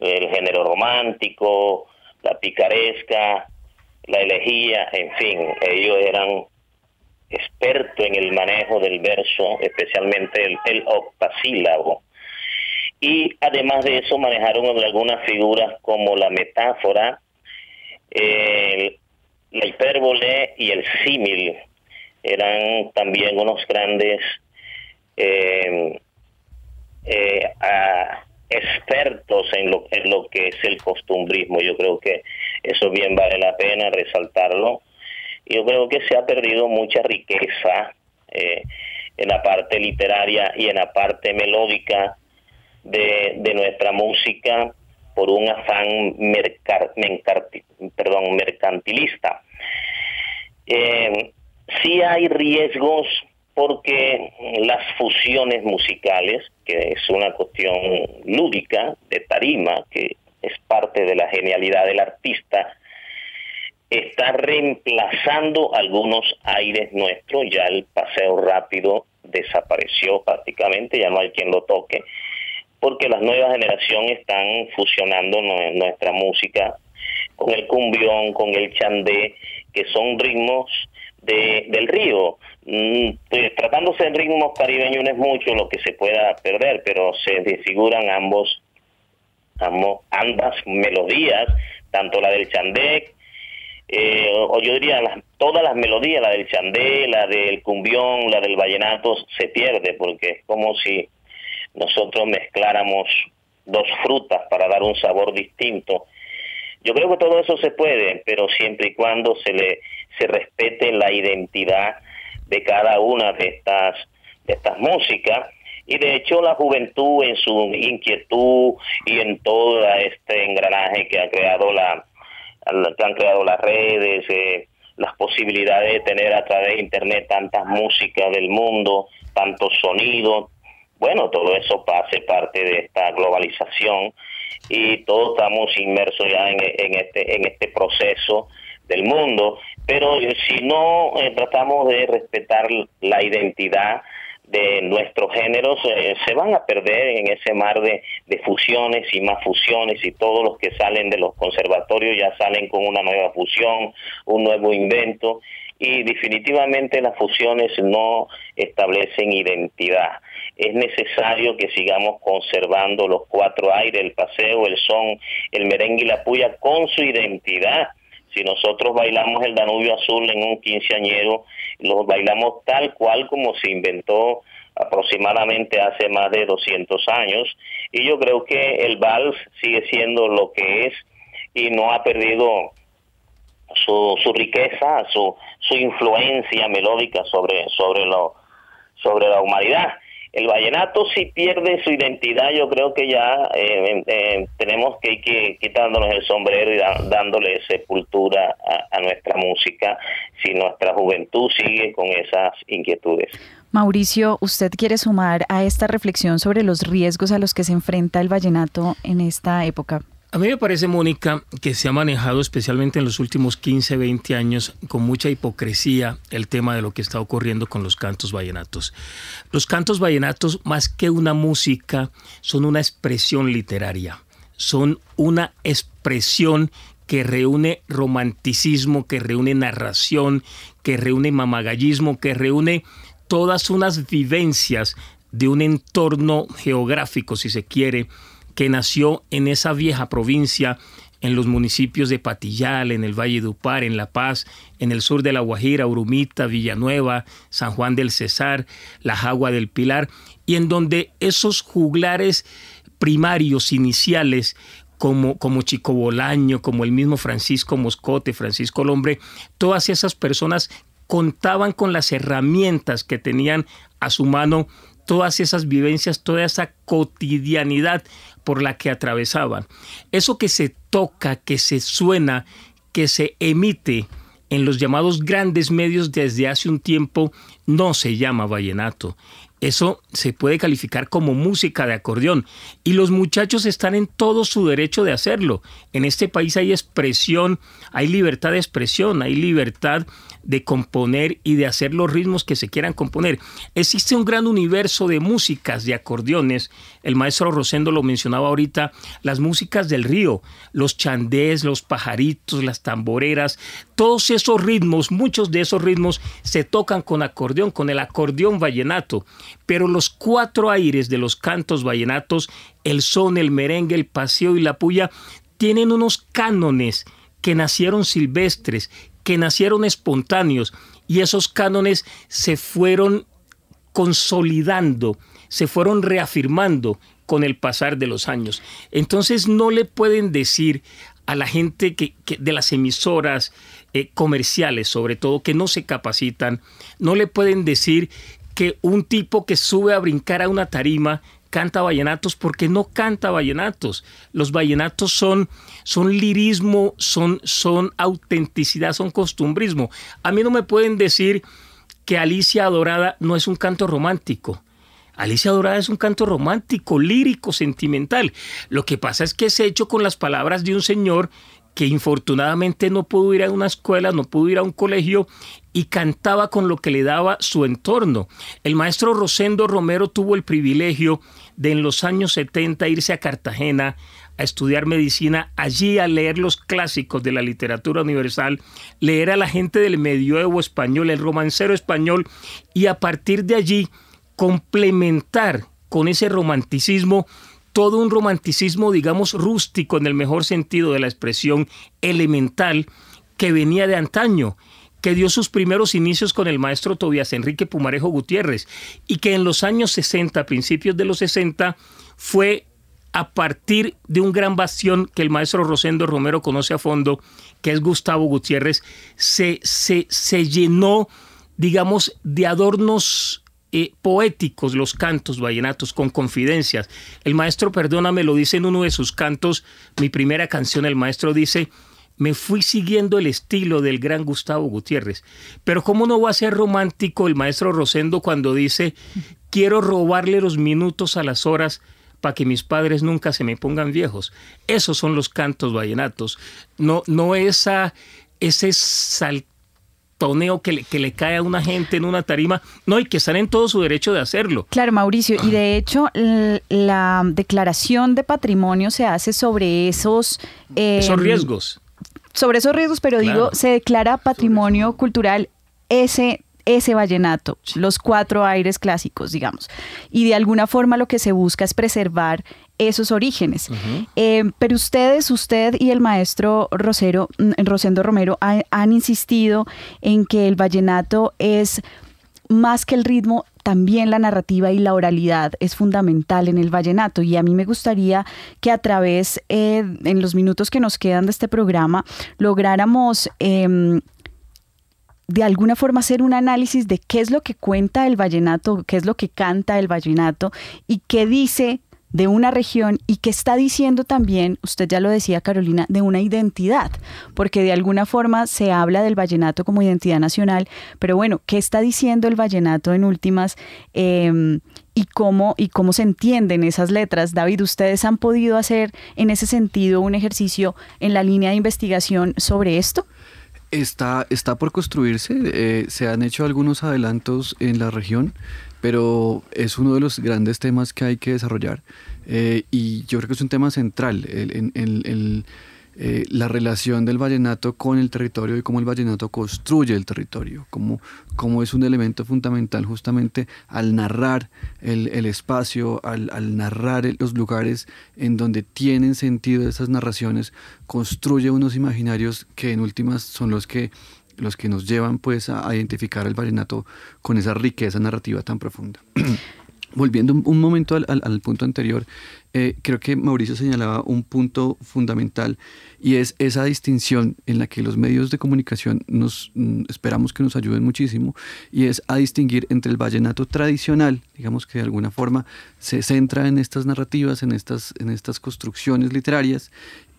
el, género romántico, la picaresca, la elegía, en fin, ellos eran expertos en el manejo del verso, especialmente el, el octasílabo. Y además de eso manejaron algunas figuras como la metáfora, la hipérbole y el símil. Eran también unos grandes eh, eh, expertos en lo, en lo que es el costumbrismo. Yo creo que eso bien vale la pena resaltarlo. Yo creo que se ha perdido mucha riqueza eh, en la parte literaria y en la parte melódica de, de nuestra música por un afán perdón, mercantilista. Sí hay riesgos porque las fusiones musicales, que es una cuestión lúdica de tarima, que es parte de la genialidad del artista, está reemplazando algunos aires nuestros, ya el paseo rápido desapareció prácticamente, ya no hay quien lo toque, porque las nuevas generaciones están fusionando nuestra música con el cumbión, con el chandé, que son ritmos de, del río. Mm, pues, tratándose de ritmos caribeños no es mucho lo que se pueda perder, pero se desfiguran ambos, ambos ambas melodías, tanto la del chandé, eh, o, yo diría todas las melodías, la del chandé, la del cumbión, la del vallenato, se pierde porque es como si nosotros mezcláramos dos frutas para dar un sabor distinto. Yo creo que todo eso se puede, pero siempre y cuando se le se respete la identidad de cada una de estas de estas músicas. Y de hecho la juventud en su inquietud y en todo este engranaje que ha creado la que han creado las redes eh, las posibilidades de tener a través de internet tantas músicas del mundo tantos sonidos bueno todo eso hace parte de esta globalización. Y todos estamos inmersos ya en, en este en este proceso del mundo pero si no eh, tratamos de respetar la identidad de nuestros géneros eh, se van a perder en ese mar de, fusiones y más fusiones y todos los que salen de los conservatorios ya salen con una nueva fusión, un nuevo invento y definitivamente las fusiones no establecen identidad. Es necesario que sigamos conservando los cuatro aires, el paseo, el son, el merengue y la puya con su identidad si nosotros bailamos el Danubio Azul en un quinceañero, lo bailamos tal cual como se inventó aproximadamente hace más de 200 años y yo creo que el vals sigue siendo lo que es y no ha perdido su, su riqueza, su, su influencia melódica sobre, sobre, lo, sobre la humanidad el vallenato si pierde su identidad, yo creo que ya eh, eh, tenemos que ir quitándonos el sombrero y dándole sepultura a, nuestra música si nuestra juventud sigue con esas inquietudes. Mauricio, ¿usted quiere sumar a esta reflexión sobre los riesgos a los que se enfrenta el vallenato en esta época? A mí me parece, Mónica, que se ha manejado especialmente en los últimos 15, 20 años con mucha hipocresía el tema de lo que está ocurriendo con los cantos vallenatos. Los cantos vallenatos, más que una música, son una expresión literaria, son una expresión que reúne romanticismo, que reúne narración, que reúne mamagallismo, que reúne todas unas vivencias de un entorno geográfico, si se quiere, que nació en esa vieja provincia, en los municipios de Patillal, en el Valle de Upar, en La Paz, en el sur de La Guajira, Urumita, Villanueva, San Juan del Cesar, La Jagua del Pilar, y en donde esos juglares primarios, iniciales, como, como Chico Bolaño, como el mismo Francisco Moscote, Francisco Lombre, todas esas personas contaban con las herramientas que tenían a su mano todas esas vivencias, toda esa cotidianidad por la que atravesaban. Eso que se toca, que se suena, que se emite en los llamados grandes medios desde hace un tiempo, no se llama vallenato. Eso se puede calificar como música de acordeón y los muchachos están en todo su derecho de hacerlo. En este país hay expresión, hay libertad de expresión, hay libertad de componer y de hacer los ritmos que se quieran componer. Existe un gran universo de músicas, de acordeones. El maestro Rosendo lo mencionaba ahorita, las músicas del río, los chandés, los pajaritos, las tamboreras, todos esos ritmos, muchos de esos ritmos se tocan con acordeón, con el acordeón vallenato. Pero los cuatro aires de los cantos vallenatos, el son, el merengue, el paseo y la puya, tienen unos cánones que nacieron silvestres, que nacieron espontáneos y esos cánones se fueron consolidando, se fueron reafirmando con el pasar de los años. Entonces no le pueden decir a la gente que, de las emisoras eh, comerciales, sobre todo, que no se capacitan, no le pueden decir que un tipo que sube a brincar a una tarima canta vallenatos porque no canta vallenatos. Los vallenatos son, son lirismo, son, son autenticidad, son costumbrismo. A mí no me pueden decir que Alicia Dorada no es un canto romántico. Alicia Dorada es un canto romántico, lírico, sentimental. Lo que pasa es que es hecho con las palabras de un señor que infortunadamente no pudo ir a una escuela, no pudo ir a un colegio y cantaba con lo que le daba su entorno. El maestro Rosendo Romero tuvo el privilegio de en los años 70 irse a Cartagena a estudiar medicina, allí a leer los clásicos de la literatura universal, leer a la gente del medioevo español, el romancero español, y a partir de allí complementar con ese romanticismo todo un romanticismo, digamos, rústico en el mejor sentido de la expresión elemental que venía de antaño que dio sus primeros inicios con el maestro Tobias Enrique Pumarejo Gutiérrez y que en los años 60, principios de los 60, fue a partir de un gran bastión que el maestro Rosendo Romero conoce a fondo, que es Gustavo Gutiérrez, se, se, se llenó, digamos, de adornos eh, poéticos los cantos vallenatos con confidencias. El maestro, perdóname, lo dice en uno de sus cantos, mi primera canción, el maestro dice, me fui siguiendo el estilo del gran Gustavo Gutiérrez. Pero ¿cómo no va a ser romántico el maestro Rosendo cuando dice, quiero robarle los minutos a las horas para que mis padres nunca se me pongan viejos? Esos son los cantos vallenatos. No, no esa, ese sal, toneo que le, que le cae a una gente en una tarima, no, y que están en todo su derecho de hacerlo. Claro, Mauricio, y de hecho la declaración de patrimonio se hace sobre esos... esos em, riesgos. Sobre esos riesgos, pero digo, se declara patrimonio cultural ese ese vallenato, los cuatro aires clásicos, digamos. Y de alguna forma lo que se busca es preservar esos orígenes. Eh, pero ustedes, usted y el maestro Rosero, mm, Rosendo Romero han insistido en que el vallenato es más que el ritmo, también la narrativa y la oralidad es fundamental en el vallenato. Y a mí me gustaría que a través, eh, en los minutos que nos quedan de este programa, lográramos em, de alguna forma hacer un análisis de qué es lo que cuenta el vallenato, qué es lo que canta el vallenato y qué dice de una región y que está diciendo también, usted ya lo decía Carolina, de una identidad, porque de alguna forma se habla del vallenato como identidad nacional, pero bueno, ¿qué está diciendo el vallenato en últimas? Em, y cómo, y cómo se entienden esas letras. David, ¿ustedes han podido hacer en ese sentido un ejercicio en la línea de investigación sobre esto? Está, está por construirse, eh, se han hecho algunos adelantos en la región, pero es uno de los grandes temas que hay que desarrollar eh, y yo creo que es un tema central, el, eh, la relación del vallenato con el territorio y cómo el vallenato construye el territorio, cómo, cómo es un elemento fundamental justamente al narrar el, el espacio, al, al, narrar los lugares en donde tienen sentido esas narraciones, construye unos imaginarios que en últimas son los que los que nos llevan pues a identificar el vallenato con esa riqueza narrativa tan profunda. Volviendo un, momento al, punto anterior, eh, creo que Mauricio señalaba un punto fundamental y es esa distinción en la que los medios de comunicación nos mm, esperamos que nos ayuden muchísimo y es a distinguir entre el vallenato tradicional, digamos que de alguna forma se centra en estas narrativas, en estas, en estas construcciones literarias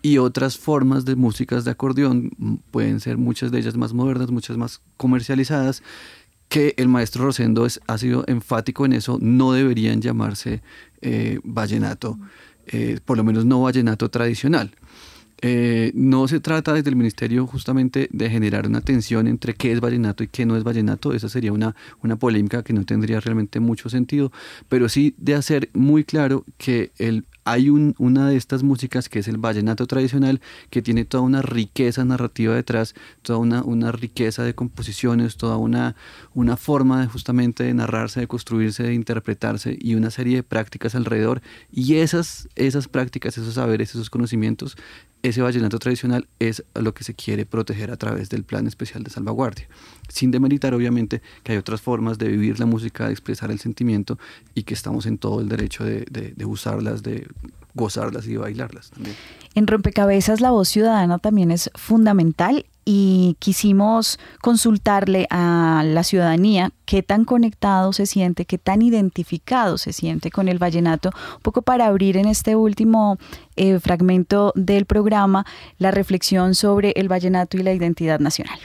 y otras formas de músicas de acordeón, mm, pueden ser muchas de ellas más modernas, muchas más comercializadas que el maestro Rosendo ha sido enfático en eso, no deberían llamarse eh, vallenato, eh, por lo menos no vallenato tradicional. Eh, no se trata desde el ministerio justamente de generar una tensión entre qué es vallenato y qué no es vallenato, esa sería una, una polémica que no tendría realmente mucho sentido, pero sí de hacer muy claro que el hay un, una de estas músicas que es el vallenato tradicional, que tiene toda una riqueza narrativa detrás, toda una, riqueza de composiciones, toda una, una forma de justamente de narrarse, de construirse, de interpretarse y una serie de prácticas alrededor. Y esas, esas prácticas, esos saberes, esos conocimientos, ese vallenato tradicional es lo que se quiere proteger a través del Plan Especial de Salvaguardia. Sin demeritar, obviamente, que hay otras formas de vivir la música, de expresar el sentimiento y que estamos en todo el derecho de, de usarlas, de gozarlas y bailarlas también. En Rompecabezas la voz ciudadana también es fundamental y quisimos consultarle a la ciudadanía qué tan conectado se siente, qué tan identificado se siente con el vallenato, un poco para abrir en este último eh, fragmento del programa la reflexión sobre el vallenato y la identidad nacional.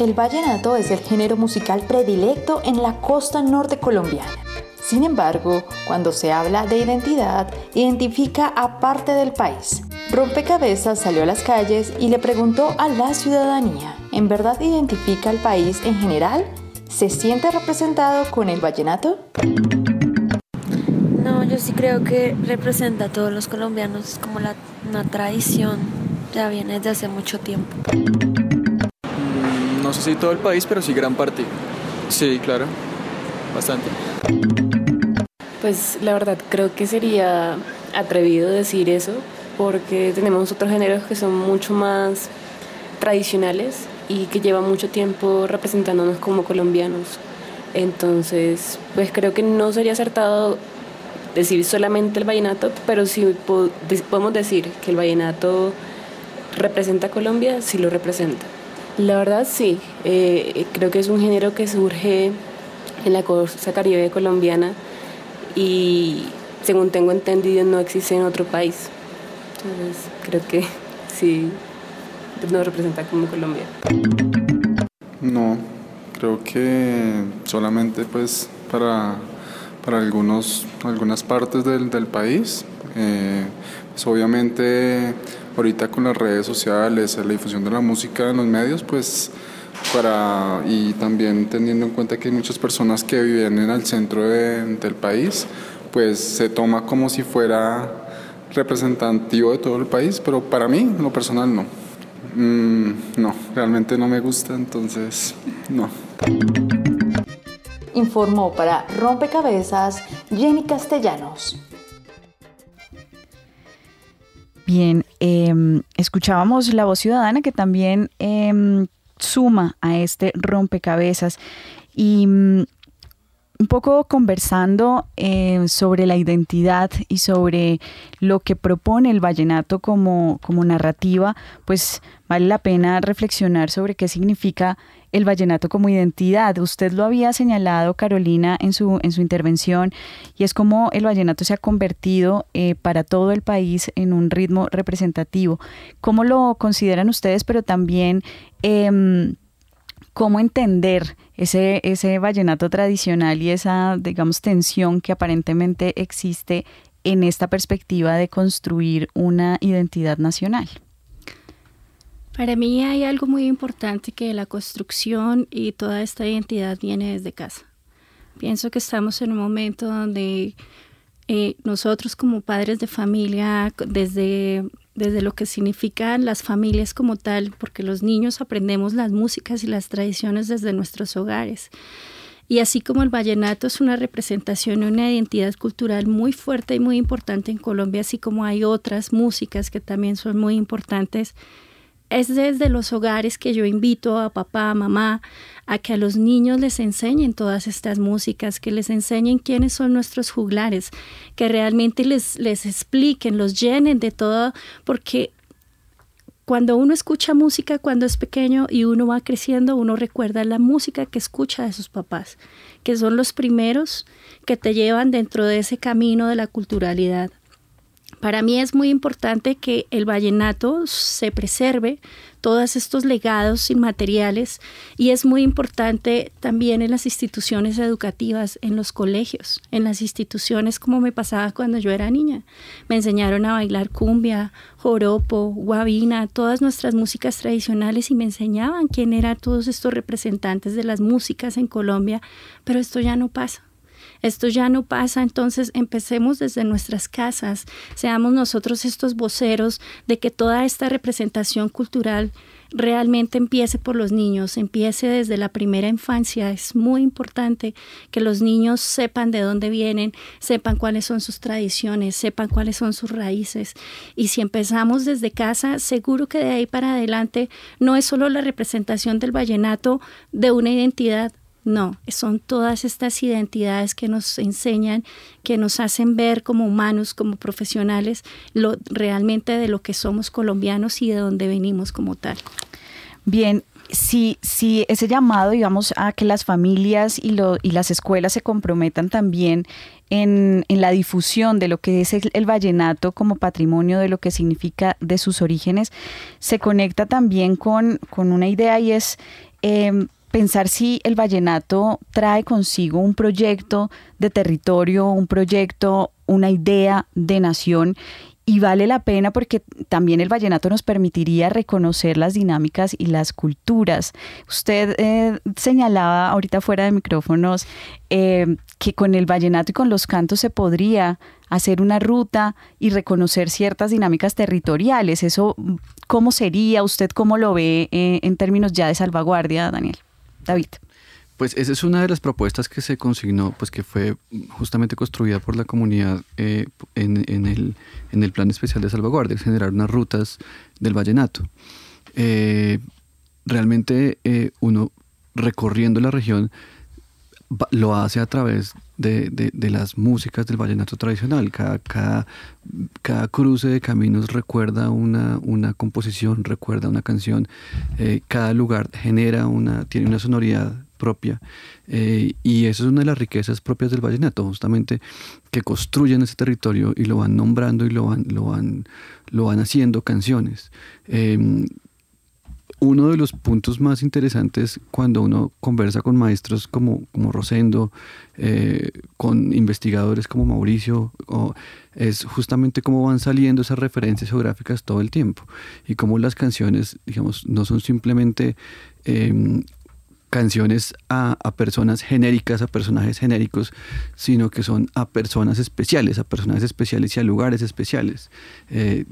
El vallenato es el género musical predilecto en la costa norte colombiana sin embargo, cuando se habla de identidad, identifica a parte del país. Rompecabezas salió a las calles y le preguntó a la ciudadanía, ¿en verdad identifica al país en general? ¿Se siente representado con el vallenato? No, yo sí creo que representa a todos los colombianos como la, una tradición, ya viene desde hace mucho tiempo. No sé si todo el país, pero sí gran parte. Sí, claro, bastante. Pues la verdad creo que sería atrevido decir eso porque tenemos otros géneros que son mucho más tradicionales y que llevan mucho tiempo representándonos como colombianos. Entonces, pues creo que no sería acertado decir solamente el vallenato, pero sí podemos decir que el vallenato representa a Colombia, sí lo representa. La verdad sí, eh, creo que es un género que surge en la costa caribe colombiana y según tengo entendido no existe en otro país. Entonces creo que sí no representa como Colombia. No, creo que solamente pues para, para algunos, algunas partes del, del país. Eh, pues obviamente ahorita con las redes sociales, la difusión de la música en los medios, pues para, y también teniendo en cuenta que hay muchas personas que viven en el centro del país, pues se toma como si fuera representativo de todo el país, pero para mí, en lo personal, no. Mm, no, realmente no me gusta, entonces no. Informó para Rompecabezas Jenny Castellanos. Bien, em, escuchábamos la voz ciudadana que también em, suma a este rompecabezas. Y mm, un poco conversando eh, sobre la identidad y sobre lo que propone el vallenato como, como narrativa, pues vale la pena reflexionar sobre qué significa el vallenato como identidad. Usted lo había señalado, Carolina, en su, en su intervención, y es como el vallenato se ha convertido eh, para todo el país en un ritmo representativo. ¿Cómo lo consideran ustedes, pero también em, cómo entender ese, ese vallenato tradicional y esa, digamos, tensión que aparentemente existe en esta perspectiva de construir una identidad nacional? Para mí hay algo muy importante que la construcción y toda esta identidad viene desde casa. Pienso que estamos en un momento donde eh, nosotros como padres de familia, desde, desde lo que significan las familias como tal, porque los niños aprendemos las músicas y las tradiciones desde nuestros hogares. Y así como el vallenato es una representación y una identidad cultural muy fuerte y muy importante en Colombia, así como hay otras músicas que también son muy importantes, es desde los hogares que yo invito a papá, a mamá, a que a los niños les enseñen todas estas músicas, que les enseñen quiénes son nuestros juglares, que realmente les, les expliquen, los llenen de todo, porque cuando uno escucha música cuando es pequeño y uno va creciendo, uno recuerda la música que escucha de sus papás, que son los primeros que te llevan dentro de ese camino de la culturalidad. Para mí es muy importante que el vallenato se preserve, todos estos legados inmateriales, y es muy importante también en las instituciones educativas, en los colegios, en las instituciones como me pasaba cuando yo era niña. Me enseñaron a bailar cumbia, joropo, guabina, todas nuestras músicas tradicionales y me enseñaban quién eran todos estos representantes de las músicas en Colombia, pero esto ya no pasa. Esto ya no pasa, entonces empecemos desde nuestras casas, seamos nosotros estos voceros de que toda esta representación cultural realmente empiece por los niños, empiece desde la primera infancia. Es muy importante que los niños sepan de dónde vienen, sepan cuáles son sus tradiciones, sepan cuáles son sus raíces. Y si empezamos desde casa, seguro que de ahí para adelante no es solo la representación del vallenato de una identidad, no, son todas estas identidades que nos enseñan, que nos hacen ver como humanos, como profesionales, lo, realmente de lo que somos colombianos y de dónde venimos como tal. Bien, si, si ese llamado, digamos, a que las familias y, lo, y las escuelas se comprometan también en, en, la difusión de lo que es el, vallenato como patrimonio, de lo que significa de sus orígenes, se conecta también con, con una idea y es... Em, pensar si el vallenato trae consigo un proyecto de territorio, un proyecto, una idea de nación y vale la pena porque también el vallenato nos permitiría reconocer las dinámicas y las culturas. Usted eh, señalaba ahorita fuera de micrófonos eh, que con el vallenato y con los cantos se podría hacer una ruta y reconocer ciertas dinámicas territoriales. ¿Eso cómo sería? ¿Usted cómo lo ve eh, en términos ya de salvaguardia, Daniel? David. Pues esa es una de las propuestas que se consignó, pues que fue justamente construida por la comunidad eh, en, el, Plan Especial de Salvaguardia, generar unas rutas del vallenato. Eh, realmente eh, uno recorriendo la región lo hace a través de, las músicas del vallenato tradicional. Cada, cada, cada cruce de caminos recuerda una, una composición, recuerda una canción. Eh, cada lugar genera una, tiene una sonoridad propia. Eh, y eso es una de las riquezas propias del vallenato, justamente que construyen ese territorio y lo van nombrando y lo van, lo van, lo van haciendo canciones. Em, uno de los puntos más interesantes cuando uno conversa con maestros como, como Rosendo, eh, con investigadores como Mauricio, es justamente cómo van saliendo esas referencias geográficas todo el tiempo y cómo las canciones, digamos, no son simplemente em, canciones a, personas genéricas, a personajes genéricos, sino que son a personas especiales, a personajes especiales y a lugares especiales. Eh,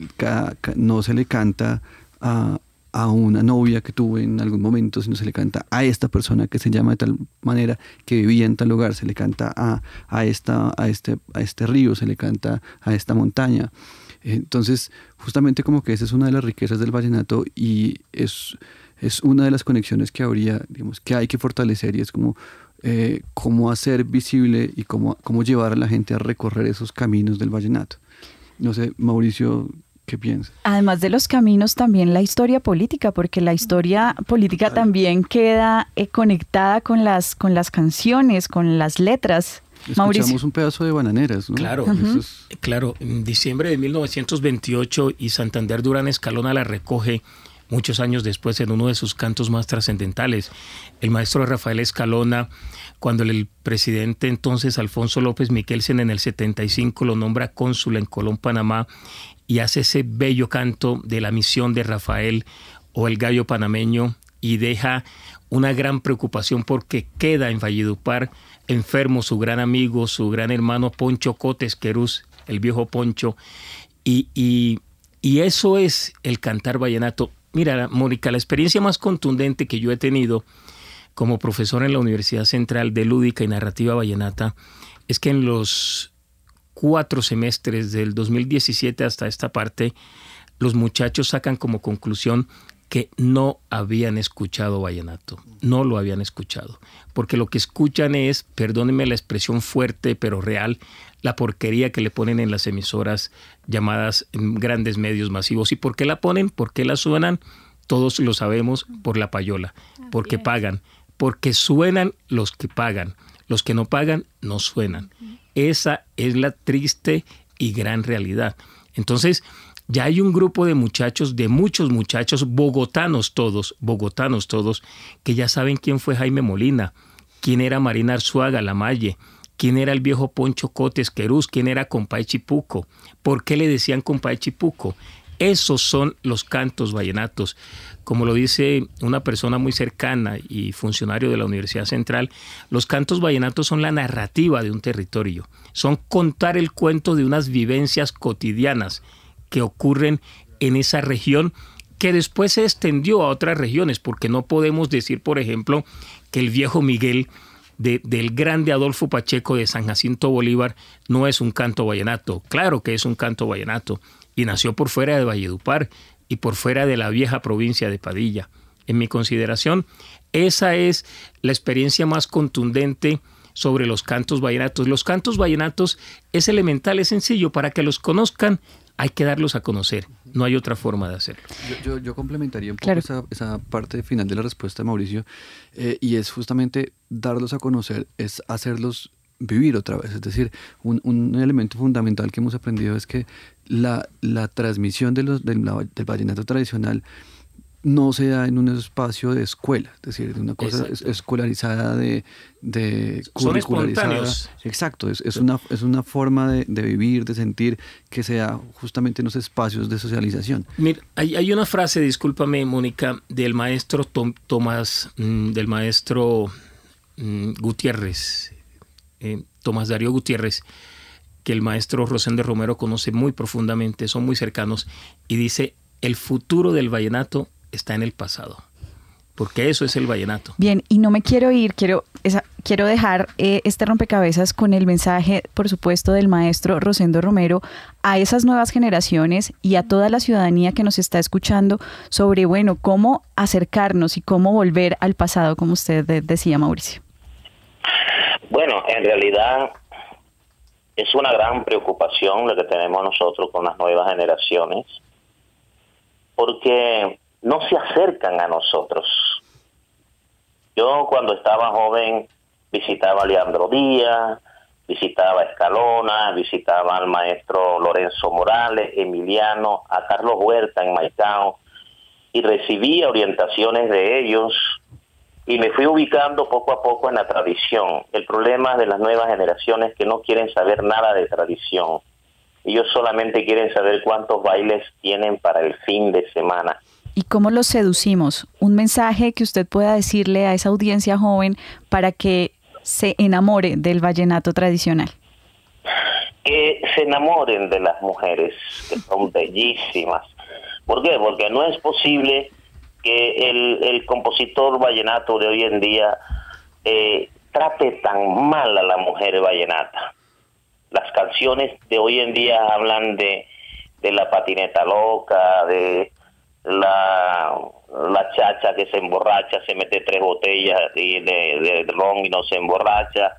no se le canta a, a una novia que tuve en algún momento, sino se le canta a esta persona que se llama de tal manera, que vivía en tal lugar, se le canta a, a, esta, a, este, a este río, se le canta a esta montaña. Entonces, justamente como que esa es una de las riquezas del vallenato y es, es una de las conexiones que habría, digamos, que hay que fortalecer y es como eh, cómo hacer visible y cómo, cómo llevar a la gente a recorrer esos caminos del vallenato. No sé, Mauricio, ¿Qué piensas? Además de los caminos, también la historia política, porque la historia política también queda eh, conectada con las, con las canciones, con las letras. Escuchamos un pedazo de bananeras, ¿no? Claro, claro. En diciembre de 1928 y Santander Durán Escalona la recoge muchos años después en uno de sus cantos más trascendentales. El maestro Rafael Escalona, cuando el presidente entonces Alfonso López Miquelsen en el 75 lo nombra cónsul en Colón, Panamá, y hace ese bello canto de la misión de Rafael o el gallo panameño y deja una gran preocupación porque queda en Valledupar enfermo su gran amigo, su gran hermano Poncho Cotes Querús, el viejo Poncho, y, y, y eso es el cantar vallenato. Mira, Mónica, la experiencia más contundente que yo he tenido como profesor en la Universidad Central de Lúdica y Narrativa Vallenata es que en los cuatro semestres del 2017 hasta esta parte, los muchachos sacan como conclusión que no habían escuchado vallenato, no lo habían escuchado, porque lo que escuchan es, perdónenme la expresión fuerte pero real, la porquería que le ponen en las emisoras llamadas en grandes medios masivos. ¿Y por qué la ponen? ¿Por qué la suenan? Todos lo sabemos por la payola, porque pagan, porque suenan los que pagan, los que no pagan no suenan. Esa es la triste y gran realidad. Entonces, ya hay un grupo de muchachos, de muchos muchachos, bogotanos todos, bogotanos todos, que ya saben quién fue Jaime Molina, quién era Marina Arzuaga Lamalle, quién era el viejo Poncho Cotes Querús, quién era Compay Chipuco, por qué le decían Compay Chipuco. Esos son los cantos vallenatos. Como lo dice una persona muy cercana y funcionario de la Universidad Central, los cantos vallenatos son la narrativa de un territorio, son contar el cuento de unas vivencias cotidianas que ocurren en esa región que después se extendió a otras regiones, porque no podemos decir, por ejemplo, que el viejo Miguel del grande Adolfo Pacheco de San Jacinto Bolívar no es un canto vallenato. Claro que es un canto vallenato y nació por fuera de Valledupar y por fuera de la vieja provincia de Padilla. En mi consideración, esa es la experiencia más contundente sobre los cantos vallenatos. Los cantos vallenatos es elemental, es sencillo, para que los conozcan hay que darlos a conocer, no hay otra forma de hacerlo. Yo, complementaría un poco esa, parte final de la respuesta de Mauricio, eh, y es justamente darlos a conocer, es hacerlos vivir otra vez. Es decir, un, un elemento fundamental que hemos aprendido es que la, la transmisión de los, del, del vallenato tradicional no se da en un espacio de escuela, es decir, de una cosa escolarizada, de, de curricularizada. Exacto, es, es, una, es una forma de, de, vivir, de sentir que sea justamente en los espacios de socialización. Mira, hay, hay una frase, discúlpame, Mónica, del maestro Tomás, mm, del maestro mm, Gutiérrez, eh, Tomás Darío Gutiérrez, que el maestro Rosendo Romero conoce muy profundamente, son muy cercanos, y dice, el futuro del vallenato está en el pasado. Porque eso es el vallenato. Bien, y no me quiero ir, quiero, quiero dejar eh, este rompecabezas con el mensaje, por supuesto, del maestro Rosendo Romero a esas nuevas generaciones y a toda la ciudadanía que nos está escuchando sobre, bueno, cómo acercarnos y cómo volver al pasado, como usted decía, Mauricio. Bueno, en realidad es una gran preocupación lo que tenemos nosotros con las nuevas generaciones, porque no se acercan a nosotros. Yo cuando estaba joven visitaba a Leandro Díaz, visitaba a Escalona, visitaba al maestro Lorenzo Morales, Emiliano, a Carlos Huerta en Maicao, y recibía orientaciones de ellos y me fui ubicando poco a poco en la tradición. El problema de las nuevas generaciones es que no quieren saber nada de tradición. Ellos solamente quieren saber cuántos bailes tienen para el fin de semana. ¿Y cómo los seducimos? Un mensaje que usted pueda decirle a esa audiencia joven para que se enamore del vallenato tradicional. Que se enamoren de las mujeres, que son bellísimas. ¿Por qué? Porque no es posible que el, el compositor vallenato de hoy en día eh, trate tan mal a la mujer vallenata. Las canciones de hoy en día hablan de, de la patineta loca, de, la, chacha que se emborracha, se mete tres botellas de, de, ron y no se emborracha.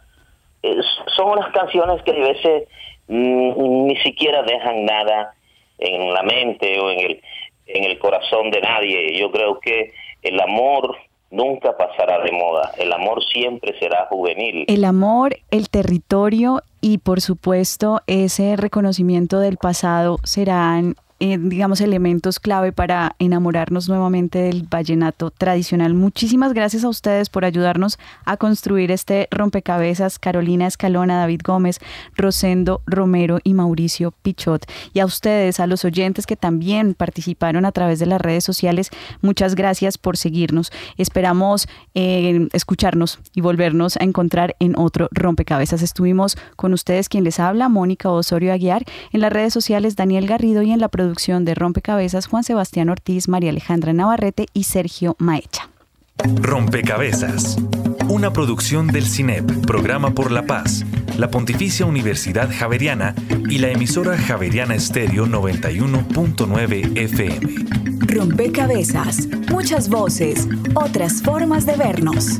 son unas canciones que a veces mm, ni siquiera dejan nada en la mente o en el, en el corazón de nadie. Yo creo que el amor nunca pasará de moda. El amor siempre será juvenil. El amor, el territorio y por supuesto ese reconocimiento del pasado serán eh, digamos, elementos clave para enamorarnos nuevamente del vallenato tradicional. Muchísimas gracias a ustedes por ayudarnos a construir este rompecabezas. Carolina Escalona, David Gómez, Rosendo Romero y Mauricio Pichot. Y a ustedes, a los oyentes que también participaron a través de las redes sociales, muchas gracias por seguirnos. Esperamos eh, escucharnos y volvernos a encontrar en otro rompecabezas. Estuvimos con ustedes quien les habla, Mónica Osorio Aguiar, en las redes sociales Daniel Garrido y en la producción producción de Rompecabezas Juan Sebastián Ortiz, María Alejandra Navarrete y Sergio Maecha. Rompecabezas. Una producción del CINEP, Programa por la Paz, la Pontificia Universidad Javeriana y la emisora Javeriana Estéreo 91.9 FM. Rompecabezas. Muchas voces, otras formas de vernos.